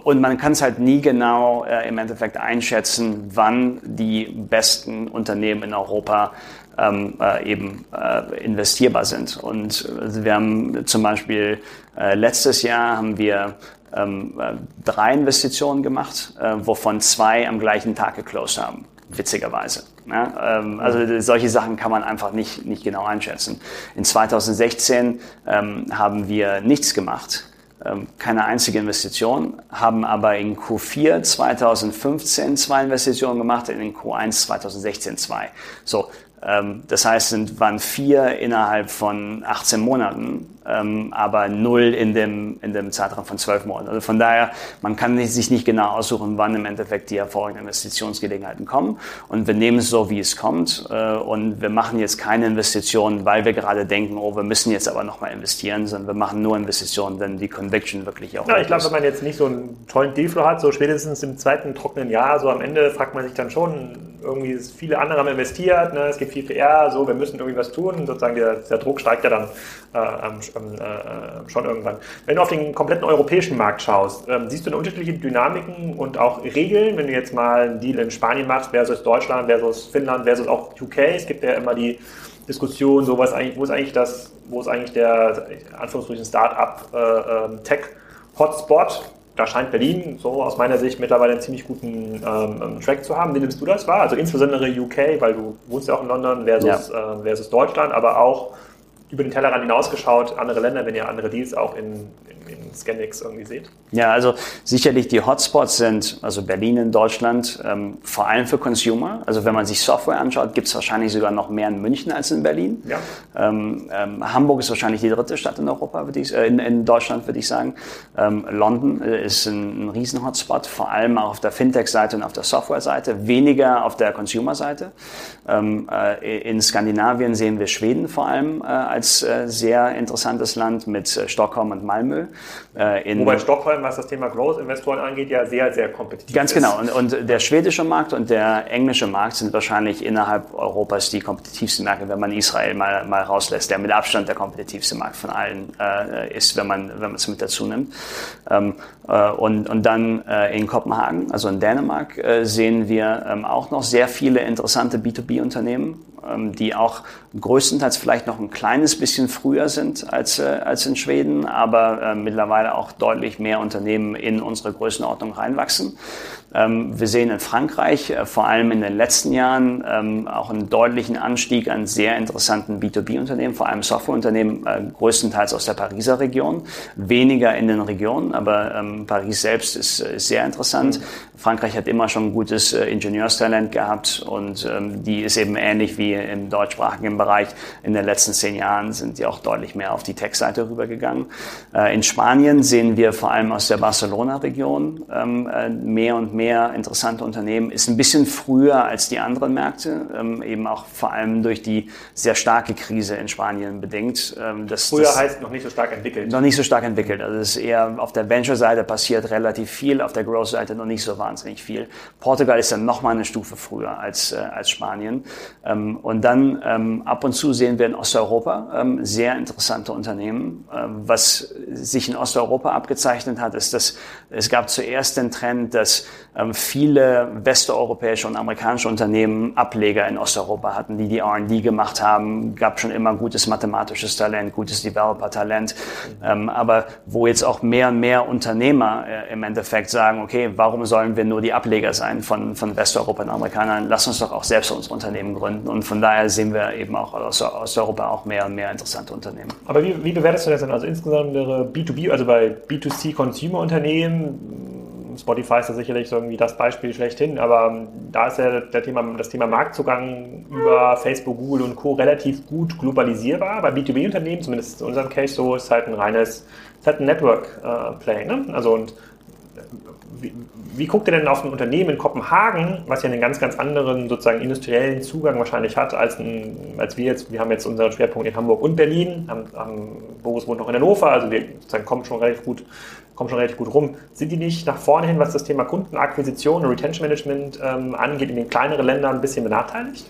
und man kann es halt nie genau äh, im Endeffekt einschätzen, wann die besten Unternehmen in Europa ähm, äh, eben äh, investierbar sind. Und also wir haben zum Beispiel äh, letztes Jahr haben wir ähm, äh, drei Investitionen gemacht, äh, wovon zwei am gleichen Tag geclosed haben, witzigerweise. Ja, ähm, also solche Sachen kann man einfach nicht, nicht genau einschätzen. In 2016 ähm, haben wir nichts gemacht, ähm, keine einzige Investition, haben aber in Q4 2015 zwei Investitionen gemacht, in Q1 2016 zwei. So, ähm, das heißt, es waren vier innerhalb von 18 Monaten ähm, aber null in dem, in dem Zeitraum von zwölf Monaten. Also von daher, man kann sich nicht genau aussuchen, wann im Endeffekt die hervorragenden Investitionsgelegenheiten kommen. Und wir nehmen es so, wie es kommt. Äh, und wir machen jetzt keine Investitionen, weil wir gerade denken, oh, wir müssen jetzt aber nochmal investieren, sondern wir machen nur Investitionen, wenn die Conviction wirklich auch Ja, ich glaube, wenn man jetzt nicht so einen tollen Dealflow hat, so spätestens im zweiten trockenen Jahr, so am Ende fragt man sich dann schon, irgendwie viele andere haben investiert, ne? es gibt viel PR, so, wir müssen irgendwie was tun. Sozusagen der, der Druck steigt ja dann äh, ähm, äh, schon irgendwann. Wenn du auf den kompletten europäischen Markt schaust, ähm, siehst du eine unterschiedliche Dynamiken und auch Regeln, wenn du jetzt mal einen Deal in Spanien machst versus Deutschland versus Finnland versus auch UK. Es gibt ja immer die Diskussion, so was eigentlich, wo ist eigentlich das, wo ist eigentlich der Anführungsstrichen Start-up äh, ähm, Tech Hotspot da scheint Berlin so aus meiner Sicht mittlerweile einen ziemlich guten ähm, Track zu haben. Wie nimmst du das wahr? Also insbesondere UK, weil du wohnst ja auch in London versus, ja. äh, versus Deutschland, aber auch über den Tellerrand hinausgeschaut, andere Länder, wenn ihr andere Deals auch in, in, in Scanix irgendwie seht? Ja, also sicherlich die Hotspots sind, also Berlin in Deutschland, ähm, vor allem für Consumer. Also wenn man sich Software anschaut, gibt es wahrscheinlich sogar noch mehr in München als in Berlin. Ja. Ähm, ähm, Hamburg ist wahrscheinlich die dritte Stadt in Europa, würde ich, äh, in, in, Deutschland, würde ich sagen. Ähm, London äh, ist ein, ein riesen Hotspot, vor allem auch auf der Fintech-Seite und auf der Software-Seite, weniger auf der Consumer-Seite. Ähm, äh, in Skandinavien sehen wir Schweden vor allem äh, als äh, sehr interessantes Land mit äh, Stockholm und Malmö. Äh, Wobei Stockholm, was das Thema Growth-Investoren angeht, ja sehr, sehr kompetitiv Ganz genau. ist. Ganz genau. Und, der schwedische Markt und der englische Markt sind wahrscheinlich innerhalb Europas die kompetitivsten Märkte, wenn man Israel mal, mal rauslässt, der mit Abstand der kompetitivste Markt von allen äh, ist, wenn man wenn man es mit dazu nimmt. Ähm, äh, und, und dann äh, in Kopenhagen, also in Dänemark, äh, sehen wir ähm, auch noch sehr viele interessante B2B-Unternehmen, ähm, die auch größtenteils vielleicht noch ein kleines bisschen früher sind als, äh, als in Schweden, aber äh, mittlerweile auch deutlich mehr Unternehmen in unsere Größenordnung reinwachsen. Ähm, wir sehen in Frankreich äh, vor allem in den letzten Jahren ähm, auch einen deutlichen Anstieg an sehr interessanten B2B-Unternehmen, vor allem Softwareunternehmen, äh, größtenteils aus der Pariser Region, weniger in den Regionen, aber ähm, Paris selbst ist, ist sehr interessant. Mhm. Frankreich hat immer schon gutes äh, Ingenieurstalent gehabt und die ist eben ähnlich wie im deutschsprachigen Bereich. In den letzten zehn Jahren sind die auch deutlich mehr auf die Tech-Seite rübergegangen. in Spanien sehen wir vor allem aus der Barcelona-Region mehr und mehr interessante Unternehmen, ist ein bisschen früher als die anderen Märkte, ähm, eben auch vor allem durch die sehr starke Krise in Spanien bedingt. Ähm, das, früher das heißt noch nicht so stark entwickelt. Noch nicht so stark entwickelt. Also es ist eher auf der Venture-Seite passiert relativ viel, auf der Growth-Seite noch nicht so wahnsinnig viel. Portugal ist dann noch mal eine Stufe früher als, äh, als Spanien. Ähm, und dann ähm, ab und zu sehen wir in Osteuropa ähm, sehr interessante Unternehmen. Ähm, was sich in Osteuropa abgezeichnet hat, ist, dass es gab zuerst den Trend, dass ähm, viele westeuropäische und amerikanische Unternehmen Ableger in Osteuropa hatten, die die R&D gemacht haben. Gab schon immer gutes mathematisches Talent, gutes Developer-Talent. Ähm, aber wo jetzt auch mehr und mehr Unternehmer äh, im Endeffekt sagen, okay, warum sollen wir nur die Ableger sein von, von Westeuropa und Amerikanern? Lass uns doch auch selbst unsere Unternehmen gründen. Und von daher sehen wir eben auch aus Osteuropa auch mehr und mehr interessante Unternehmen. Aber wie, wie bewertest du das denn? Also insbesondere B2B, also bei B2C-Consumer-Unternehmen, Spotify ist da sicherlich so irgendwie das Beispiel schlechthin, aber ähm, da ist ja der Thema, das Thema Marktzugang über Facebook, Google und Co. relativ gut globalisierbar. Bei B2B-Unternehmen, zumindest in unserem Case so, ist halt ein reines, ist halt ein Network-Play. Äh, ne? Also und wie, wie, guckt ihr denn auf ein Unternehmen in Kopenhagen, was ja einen ganz, ganz anderen sozusagen industriellen Zugang wahrscheinlich hat, als, ein, als wir jetzt, wir haben jetzt unseren Schwerpunkt in Hamburg und Berlin, haben, haben, Boris wohnt noch in Hannover, also wir sozusagen kommen schon relativ gut kommen schon relativ gut rum. Sind die nicht nach vorne hin, was das Thema Kundenakquisition und Retention Management ähm, angeht, in den kleineren Ländern ein bisschen benachteiligt?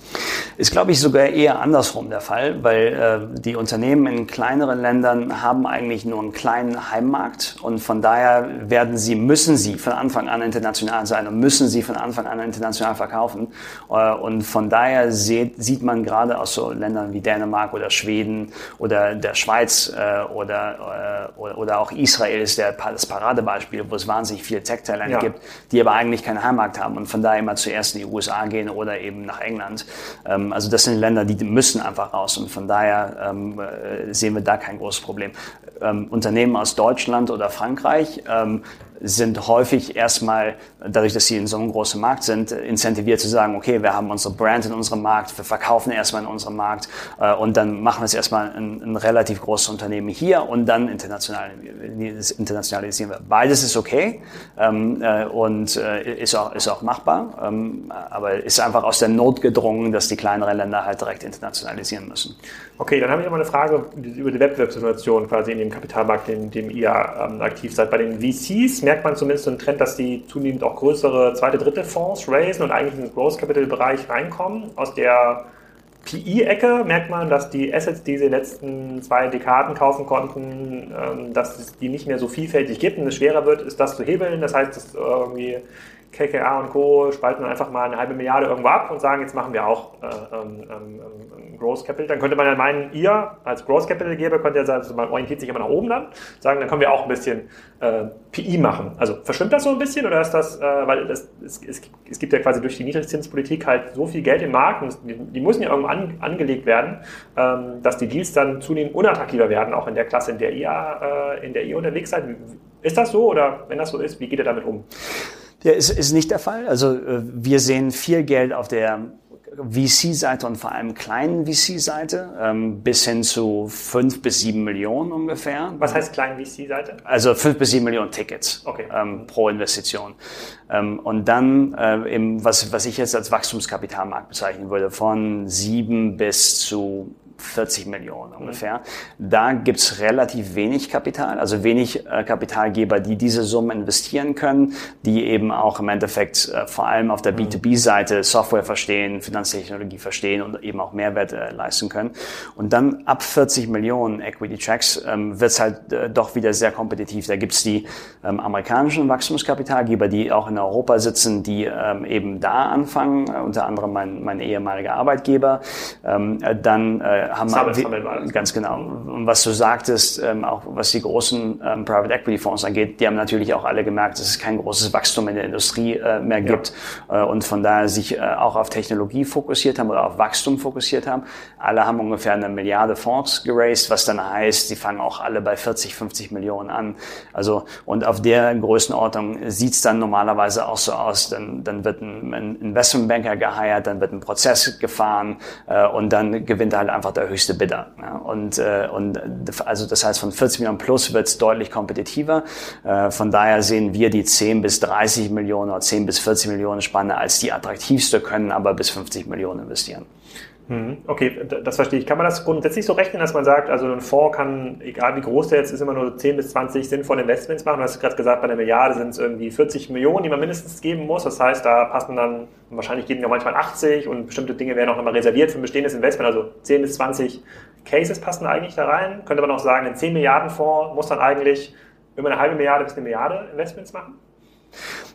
Ist, glaube ich, sogar eher andersrum der Fall, weil äh, die Unternehmen in kleineren Ländern haben eigentlich nur einen kleinen Heimmarkt und von daher werden sie, müssen sie von Anfang an international sein und müssen sie von Anfang an international verkaufen. Äh, und von daher sieht, sieht man gerade aus so Ländern wie Dänemark oder Schweden oder der Schweiz äh, oder, äh, oder, oder auch Israel ist der das Paradebeispiel, wo es wahnsinnig viel Tech-Talent ja. gibt, die aber eigentlich keinen Heimmarkt haben und von daher immer zuerst in die USA gehen oder eben nach England. Ähm, also das sind Länder, die müssen einfach raus und von daher ähm, äh, sehen wir da kein großes Problem. Ähm, Unternehmen aus Deutschland oder Frankreich sind häufig erstmal, dadurch, dass sie in so einem großen Markt sind, incentiviert zu sagen, okay, wir haben unsere Brand in unserem Markt, wir verkaufen erstmal in unserem Markt äh, und dann machen wir es erstmal ein, ein relativ großes Unternehmen hier und dann international, internationalisieren wir. Beides ist okay ähm, äh, und äh, ist, auch, ist auch machbar, ähm, aber ist einfach aus der Not gedrungen, dass die kleineren Länder halt direkt internationalisieren müssen. Okay, dann habe ich noch mal eine Frage über die Wettbewerbssituation quasi in dem Kapitalmarkt, in dem ihr ähm, aktiv seid. Bei den VCs merkt man zumindest so einen Trend, dass die zunehmend auch größere zweite, dritte Fonds raisen und eigentlich in den Growth Capital Bereich reinkommen. Aus der PI-Ecke merkt man, dass die Assets, die sie in den letzten zwei Dekaden kaufen konnten, ähm, dass es die nicht mehr so vielfältig gibt und es schwerer wird, ist das zu hebeln. Das heißt, dass irgendwie KKA und Co. spalten dann einfach mal eine halbe Milliarde irgendwo ab und sagen, jetzt machen wir auch äh, ähm, ähm, ähm Growth Capital. Dann könnte man ja meinen, ihr als Growth Capital Geber könnt ja sagen, also man orientiert sich immer nach oben dann, sagen, dann können wir auch ein bisschen äh, PI machen. Also verschwimmt das so ein bisschen oder ist das, äh, weil das, es, es, es, gibt ja quasi durch die Niedrigzinspolitik halt so viel Geld im Markt und die, die müssen ja irgendwo an, angelegt werden, ähm, dass die Deals dann zunehmend unattraktiver werden, auch in der Klasse, in der ihr, äh, in der ihr unterwegs seid. Ist das so oder wenn das so ist, wie geht ihr damit um? Ja, ist, ist nicht der Fall. Also äh, wir sehen viel Geld auf der VC-Seite und vor allem kleinen VC-Seite ähm, bis hin zu fünf bis sieben Millionen ungefähr. Was heißt kleinen VC-Seite? Also fünf bis sieben Millionen Tickets okay. ähm, pro Investition. Ähm, und dann äh, eben, was, was ich jetzt als Wachstumskapitalmarkt bezeichnen würde, von sieben bis zu 40 Millionen ungefähr. Da gibt's relativ wenig Kapital, also wenig äh, Kapitalgeber, die diese Summen investieren können, die eben auch im Endeffekt äh, vor allem auf der B2B-Seite Software verstehen, Finanztechnologie verstehen und eben auch Mehrwert äh, leisten können. Und dann ab 40 Millionen Equity Checks ähm, wird's halt äh, doch wieder sehr kompetitiv. Da gibt's die ähm, amerikanischen Wachstumskapitalgeber, die auch in Europa sitzen, die ähm, eben da anfangen, äh, unter anderem mein, mein ehemaliger Arbeitgeber. Ähm, äh, dann äh, haben wir, ganz genau. Und was du sagtest, ähm, auch was die großen ähm, Private Equity Fonds angeht, die haben natürlich auch alle gemerkt, dass es kein großes Wachstum in der Industrie äh, mehr gibt ja. äh, und von daher sich äh, auch auf Technologie fokussiert haben oder auf Wachstum fokussiert haben. Alle haben ungefähr eine Milliarde Fonds geraced, was dann heißt, die fangen auch alle bei 40, 50 Millionen an. Also und auf der Größenordnung sieht's dann normalerweise auch so aus. Dann, dann wird ein, ein Investmentbanker geheiert, dann wird ein Prozess gefahren äh, und dann gewinnt halt einfach der der höchste Bidder. Ja, und, äh, und also das heißt, von 40 Millionen plus wird es deutlich kompetitiver. Äh, von daher sehen wir die 10 bis 30 Millionen oder 10 bis 40 Millionen Spanne als die attraktivste, können aber bis 50 Millionen investieren. Mhm. Okay, das verstehe ich. Kann man das grundsätzlich so rechnen, dass man sagt, also ein Fonds kann, egal wie groß der jetzt ist, immer nur 10 bis 20 sinnvolle Investments machen? Du hast gerade gesagt, bei einer Milliarde sind es irgendwie 40 Millionen, die man mindestens geben muss. Das heißt, da passen dann, wahrscheinlich geben ja manchmal 80 und bestimmte Dinge werden auch nochmal reserviert für ein bestehendes Investment. Also 10 bis 20 Cases passen eigentlich da rein. Könnte man auch sagen, ein 10 Milliarden Fonds muss dann eigentlich immer eine halbe Milliarde bis eine Milliarde Investments machen?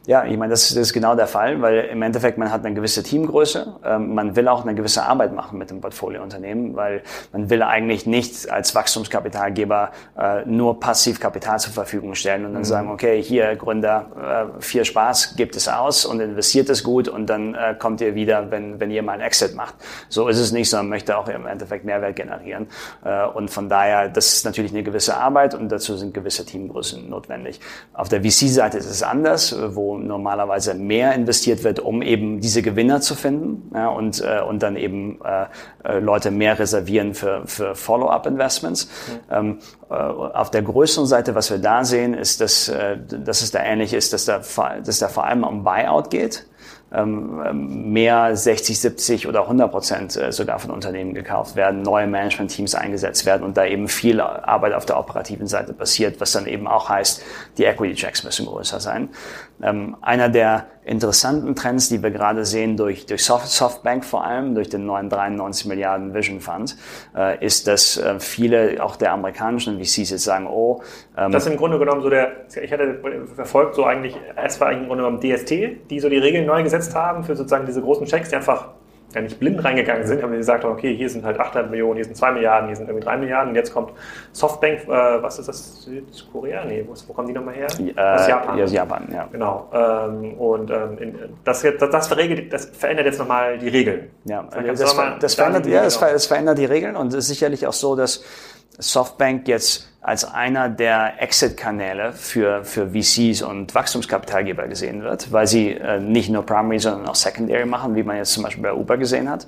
Ja, ich meine, das, das ist genau der Fall, weil im Endeffekt man hat eine gewisse Teamgröße, ähm, man will auch eine gewisse Arbeit machen mit dem Portfoliounternehmen, weil man will eigentlich nicht als Wachstumskapitalgeber äh, nur passiv Kapital zur Verfügung stellen und dann mhm. sagen, okay, hier Gründer, äh, viel Spaß, gebt es aus und investiert es gut und dann äh, kommt ihr wieder, wenn, wenn ihr mal einen Exit macht. So ist es nicht, sondern möchte auch im Endeffekt Mehrwert generieren. Äh, und von daher, das ist natürlich eine gewisse Arbeit und dazu sind gewisse Teamgrößen notwendig. Auf der VC-Seite ist es anders, wo normalerweise mehr investiert wird, um eben diese Gewinner zu finden ja, und, äh, und dann eben äh, äh Leute mehr reservieren für, für Follow-up-Investments. Mhm. Ähm, äh, auf der größeren Seite, was wir da sehen, ist, dass, äh, dass es da ähnlich ist, dass da, dass da vor allem um Buyout geht ähm, ähm mehr 60, 70 oder 100 Prozent äh, sogar von Unternehmen gekauft werden, neue Management-Teams eingesetzt werden und da eben viel Arbeit auf der operativen Seite passiert, was dann eben auch heißt, die Equity-Checks müssen größer sein. Ähm, einer der interessanten Trends, die wir gerade sehen durch, durch Soft, Softbank vor allem, durch den neuen 93 Milliarden Vision Fund, äh, ist, dass äh, viele auch der amerikanischen VCs jetzt sagen, oh... Ähm, das ist im Grunde genommen so der, ich hatte verfolgt so eigentlich, es war eigentlich im Grunde genommen DST, die so die Regeln neu gesetzt haben für sozusagen diese großen Checks, die einfach ja nicht blind reingegangen sind, haben die gesagt, okay, hier sind halt 800 Millionen, hier sind 2 Milliarden, hier sind irgendwie 3 Milliarden und jetzt kommt Softbank, äh, was ist das, Südkorea? Nee, wo, wo kommen die nochmal her? Äh, aus Japan. Ja, aus Japan, ja. Genau. Ähm, und ähm, in, das, das, das, verregelt, das verändert jetzt nochmal die Regeln. Ja, das, das, das verändert, ja, das, das verändert die Regeln und es ist sicherlich auch so, dass Softbank jetzt als einer der Exit-Kanäle für, für VCs und Wachstumskapitalgeber gesehen wird, weil sie äh, nicht nur Primary, sondern auch Secondary machen, wie man jetzt zum Beispiel bei Uber gesehen hat.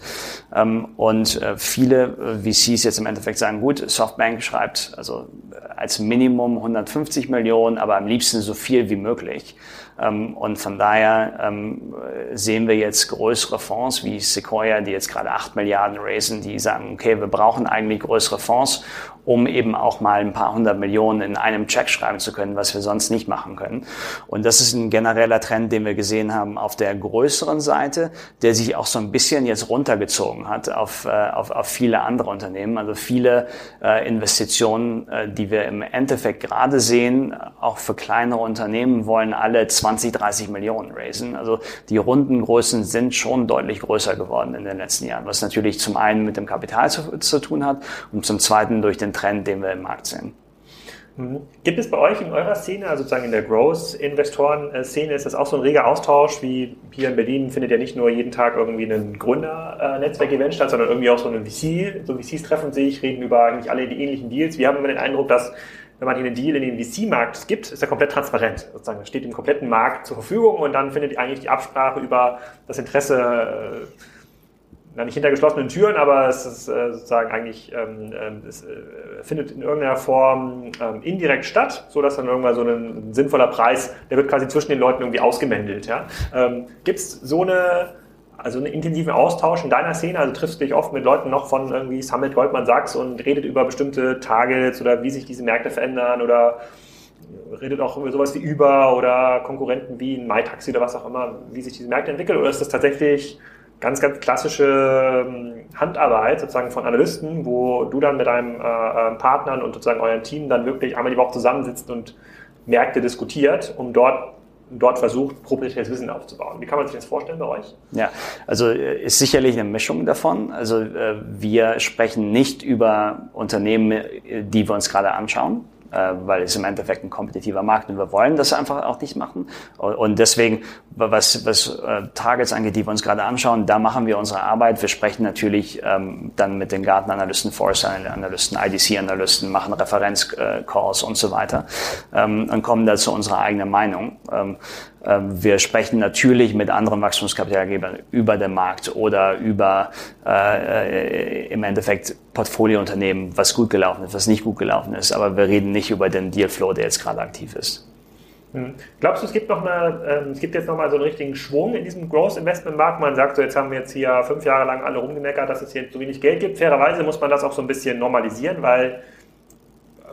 Ähm, und äh, viele äh, VCs jetzt im Endeffekt sagen, gut, Softbank schreibt also äh, als Minimum 150 Millionen, aber am liebsten so viel wie möglich. Ähm, und von daher ähm, sehen wir jetzt größere Fonds wie Sequoia, die jetzt gerade 8 Milliarden raisen, die sagen, okay, wir brauchen eigentlich größere Fonds, um eben auch mal ein paar hundert Millionen in einem Check schreiben zu können, was wir sonst nicht machen können. Und das ist ein genereller Trend, den wir gesehen haben auf der größeren Seite, der sich auch so ein bisschen jetzt runtergezogen hat auf, äh, auf, auf viele andere Unternehmen. Also viele äh, Investitionen, äh, die wir im Endeffekt gerade sehen, auch für kleinere Unternehmen wollen alle 20, 30 Millionen raisen. Also die Rundengrößen sind schon deutlich größer geworden in den letzten Jahren, was natürlich zum einen mit dem Kapital zu, zu tun hat und zum zweiten durch den Trend, den wir im Markt sehen. Mhm. Gibt es bei euch in eurer Szene, also sozusagen in der Growth-Investoren-Szene, ist das auch so ein reger Austausch, wie hier in Berlin findet ja nicht nur jeden Tag irgendwie ein Gründer-Netzwerk-Event statt, sondern irgendwie auch so ein VC, so VCs treffen sich, reden über eigentlich alle die ähnlichen Deals. Wir haben immer den Eindruck, dass wenn man hier einen Deal in den VC-Markt gibt, ist er komplett transparent. Sozusagen, steht im kompletten Markt zur Verfügung und dann findet eigentlich die Absprache über das Interesse äh, na, nicht hinter geschlossenen Türen, aber es ist äh, sozusagen eigentlich, ähm, ähm, es äh, findet in irgendeiner Form ähm, indirekt statt, so dass dann irgendwann so ein, ein, sinnvoller Preis, der wird quasi zwischen den Leuten irgendwie ausgemändelt. Ja? Ähm, Gibt es so eine, also einen intensiven Austausch in deiner Szene? Also triffst du dich oft mit Leuten noch von irgendwie Summit Goldman Sachs und redet über bestimmte Targets oder wie sich diese Märkte verändern oder redet auch über sowas wie Uber oder Konkurrenten wie ein MyTaxi oder was auch immer, wie sich diese Märkte entwickeln? Oder ist das tatsächlich ganz, ganz klassische ähm, Handarbeit sozusagen von Analysten, wo du dann mit deinen äh, äh, Partnern und sozusagen euren Team dann wirklich einmal die Woche zusammensitzt und Märkte diskutiert, um dort dort versucht, proprietäres Wissen aufzubauen. Wie kann man sich das vorstellen bei euch? Ja, also äh, ist sicherlich eine Mischung davon. Also äh, wir sprechen nicht über Unternehmen, die wir uns gerade anschauen, äh, weil es im Endeffekt ein kompetitiver Markt und wir wollen das einfach auch nicht machen. Und deswegen, was, was äh, Targets angeht, die wir uns gerade anschauen, da machen wir unsere Arbeit. Wir sprechen natürlich ähm, dann mit den Gartenanalysten, Forest-Analysten, IDC-Analysten, machen Referenzcalls und so weiter ähm, und kommen da zu unserer eigenen Meinung. Ähm, wir sprechen natürlich mit anderen Wachstumskapitalgebern über den Markt oder über äh, im Endeffekt Portfoliounternehmen, was gut gelaufen ist, was nicht gut gelaufen ist. Aber wir reden nicht über den Dealflow, der jetzt gerade aktiv ist. Hm. Glaubst du, es gibt noch eine, ähm, es gibt jetzt noch mal so einen richtigen Schwung in diesem Growth Investment Markt? Man sagt so, jetzt haben wir jetzt hier fünf Jahre lang alle rumgemeckert, dass es hier so wenig Geld gibt. Fairerweise muss man das auch so ein bisschen normalisieren, weil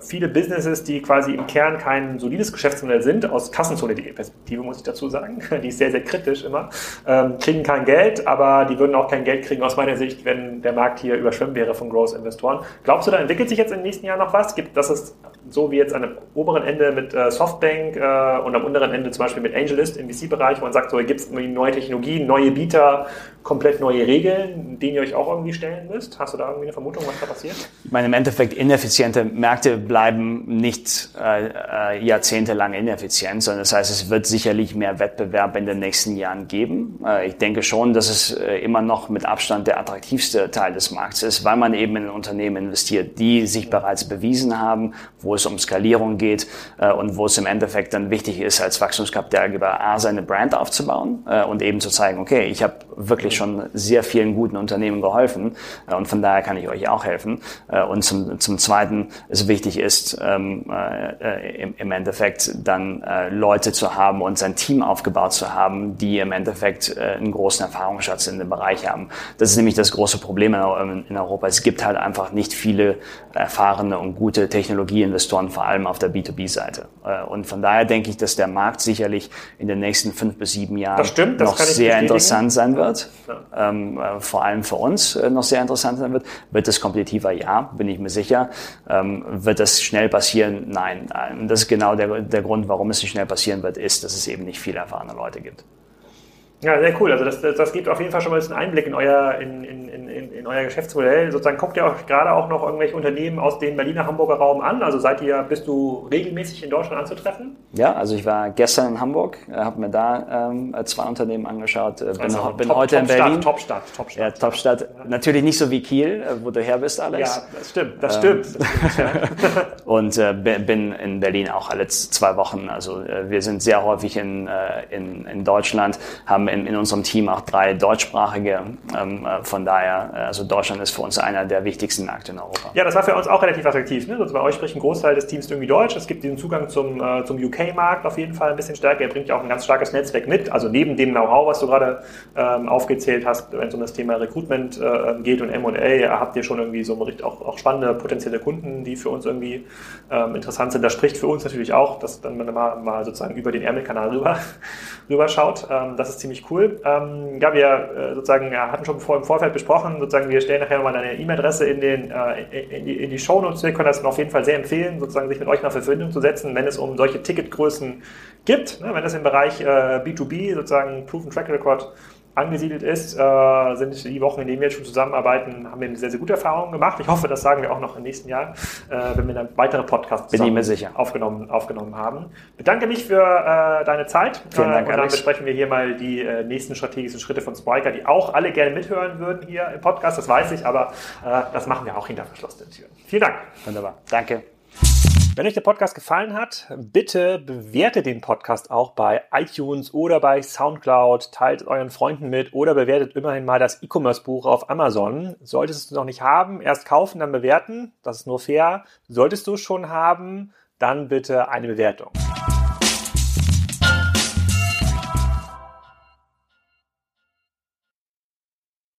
viele Businesses, die quasi im Kern kein solides Geschäftsmodell sind, aus Kassenzone.de-Perspektive muss ich dazu sagen, die ist sehr, sehr kritisch immer, ähm, kriegen kein Geld, aber die würden auch kein Geld kriegen aus meiner Sicht, wenn der Markt hier überschwemmt wäre von Growth-Investoren. Glaubst du, da entwickelt sich jetzt im nächsten Jahr noch was? Gibt das ist so wie jetzt dem oberen Ende mit äh, Softbank äh, und am unteren Ende zum Beispiel mit AngelList im VC-Bereich, wo man sagt, so, hier gibt es neue Technologien, neue Bieter, komplett neue Regeln, denen ihr euch auch irgendwie stellen müsst? Hast du da irgendwie eine Vermutung, was da passiert? Ich meine, im Endeffekt ineffiziente Märkte bleiben nicht äh, äh, jahrzehntelang ineffizient, sondern das heißt, es wird sicherlich mehr Wettbewerb in den nächsten Jahren geben. Äh, ich denke schon, dass es äh, immer noch mit Abstand der attraktivste Teil des Markts ist, weil man eben in Unternehmen investiert, die sich bereits bewiesen haben, wo es um Skalierung geht äh, und wo es im Endeffekt dann wichtig ist, als Wachstumskapitalgeber A, seine Brand aufzubauen äh, und eben zu zeigen, okay, ich habe wirklich schon sehr vielen guten Unternehmen geholfen äh, und von daher kann ich euch auch helfen. Äh, und zum, zum Zweiten, es wichtig ist, ähm, äh, im, im Endeffekt dann äh, Leute zu haben und sein Team aufgebaut zu haben, die im Endeffekt äh, einen großen Erfahrungsschatz in dem Bereich haben. Das ist nämlich das große Problem in, in Europa. Es gibt halt einfach nicht viele erfahrene und gute Technologieinvestoren, vor allem auf der B2B-Seite. Äh, und von daher denke ich, dass der Markt sicherlich in den nächsten fünf bis sieben Jahren stimmt, noch sehr interessant sein wird. Ja. Ähm, äh, vor allem für uns äh, noch sehr interessant sein wird. Wird es kompetitiver? Ja, bin ich mir sicher. Ähm, wird das schnell passieren? Nein. Und das ist genau der, der Grund, warum es nicht schnell passieren wird, ist, dass es eben nicht viele erfahrene Leute gibt. Ja, sehr cool. Also das, das, das gibt auf jeden Fall schon mal einen Einblick in euer, in, in, in, in euer Geschäftsmodell. Sozusagen guckt ihr auch gerade auch noch irgendwelche Unternehmen aus dem Berliner Hamburger Raum an? Also seid ihr, bist du regelmäßig in Deutschland anzutreffen? Ja, also ich war gestern in Hamburg, äh, habe mir da ähm, zwei Unternehmen angeschaut, äh, bin, also bin top, heute top in Berlin. Topstadt, Topstadt. Ja, Topstadt. Ja. Natürlich nicht so wie Kiel, äh, wo du her bist, Alex. Ja, das stimmt, das ähm, stimmt. und äh, bin in Berlin auch alle zwei Wochen. Also äh, wir sind sehr häufig in, äh, in, in Deutschland, haben in, in unserem Team auch drei deutschsprachige. Ähm, äh, von daher, äh, also Deutschland ist für uns einer der wichtigsten Märkte in Europa. Ja, das war für uns auch relativ attraktiv. Ne? Also bei euch spricht ein Großteil des Teams irgendwie Deutsch. Es gibt diesen Zugang zum, äh, zum UK-Markt auf jeden Fall ein bisschen stärker. Er bringt ja auch ein ganz starkes Netzwerk mit. Also neben dem Know-how, was du gerade ähm, aufgezählt hast, wenn es um das Thema Recruitment äh, geht und M&A, habt ihr schon irgendwie so auch, auch spannende potenzielle Kunden, die für uns irgendwie ähm, interessant sind. Das spricht für uns natürlich auch, dass dann man mal, mal sozusagen über den Ärmelkanal rüber, rüber schaut. Ähm, das ist ziemlich cool. Ähm, ja, wir äh, sozusagen ja, hatten schon vor, im Vorfeld besprochen, sozusagen wir stellen nachher nochmal eine E-Mail-Adresse in, äh, in, die, in die Shownotes. Wir können das auf jeden Fall sehr empfehlen, sozusagen sich mit euch nach Verbindung zu setzen, wenn es um solche Ticketgrößen gibt. Ne, wenn es im Bereich äh, B2B sozusagen Proven Track Record angesiedelt ist, äh, sind die Wochen, in denen wir jetzt schon zusammenarbeiten, haben wir eine sehr, sehr gute Erfahrung gemacht. Ich hoffe, das sagen wir auch noch im nächsten Jahr, äh, wenn wir dann weitere Podcasts. Aufgenommen, aufgenommen haben. Bedanke mich für äh, deine Zeit. Vielen Dank, äh, und dann besprechen wir hier mal die äh, nächsten strategischen Schritte von Spiker, die auch alle gerne mithören würden hier im Podcast, das weiß ich, aber äh, das machen wir auch hinter verschlossenen Türen. Vielen Dank. Wunderbar. Danke. Wenn euch der Podcast gefallen hat, bitte bewertet den Podcast auch bei iTunes oder bei SoundCloud, teilt euren Freunden mit oder bewertet immerhin mal das E-Commerce-Buch auf Amazon. Solltest du es noch nicht haben, erst kaufen, dann bewerten. Das ist nur fair. Solltest du es schon haben, dann bitte eine Bewertung.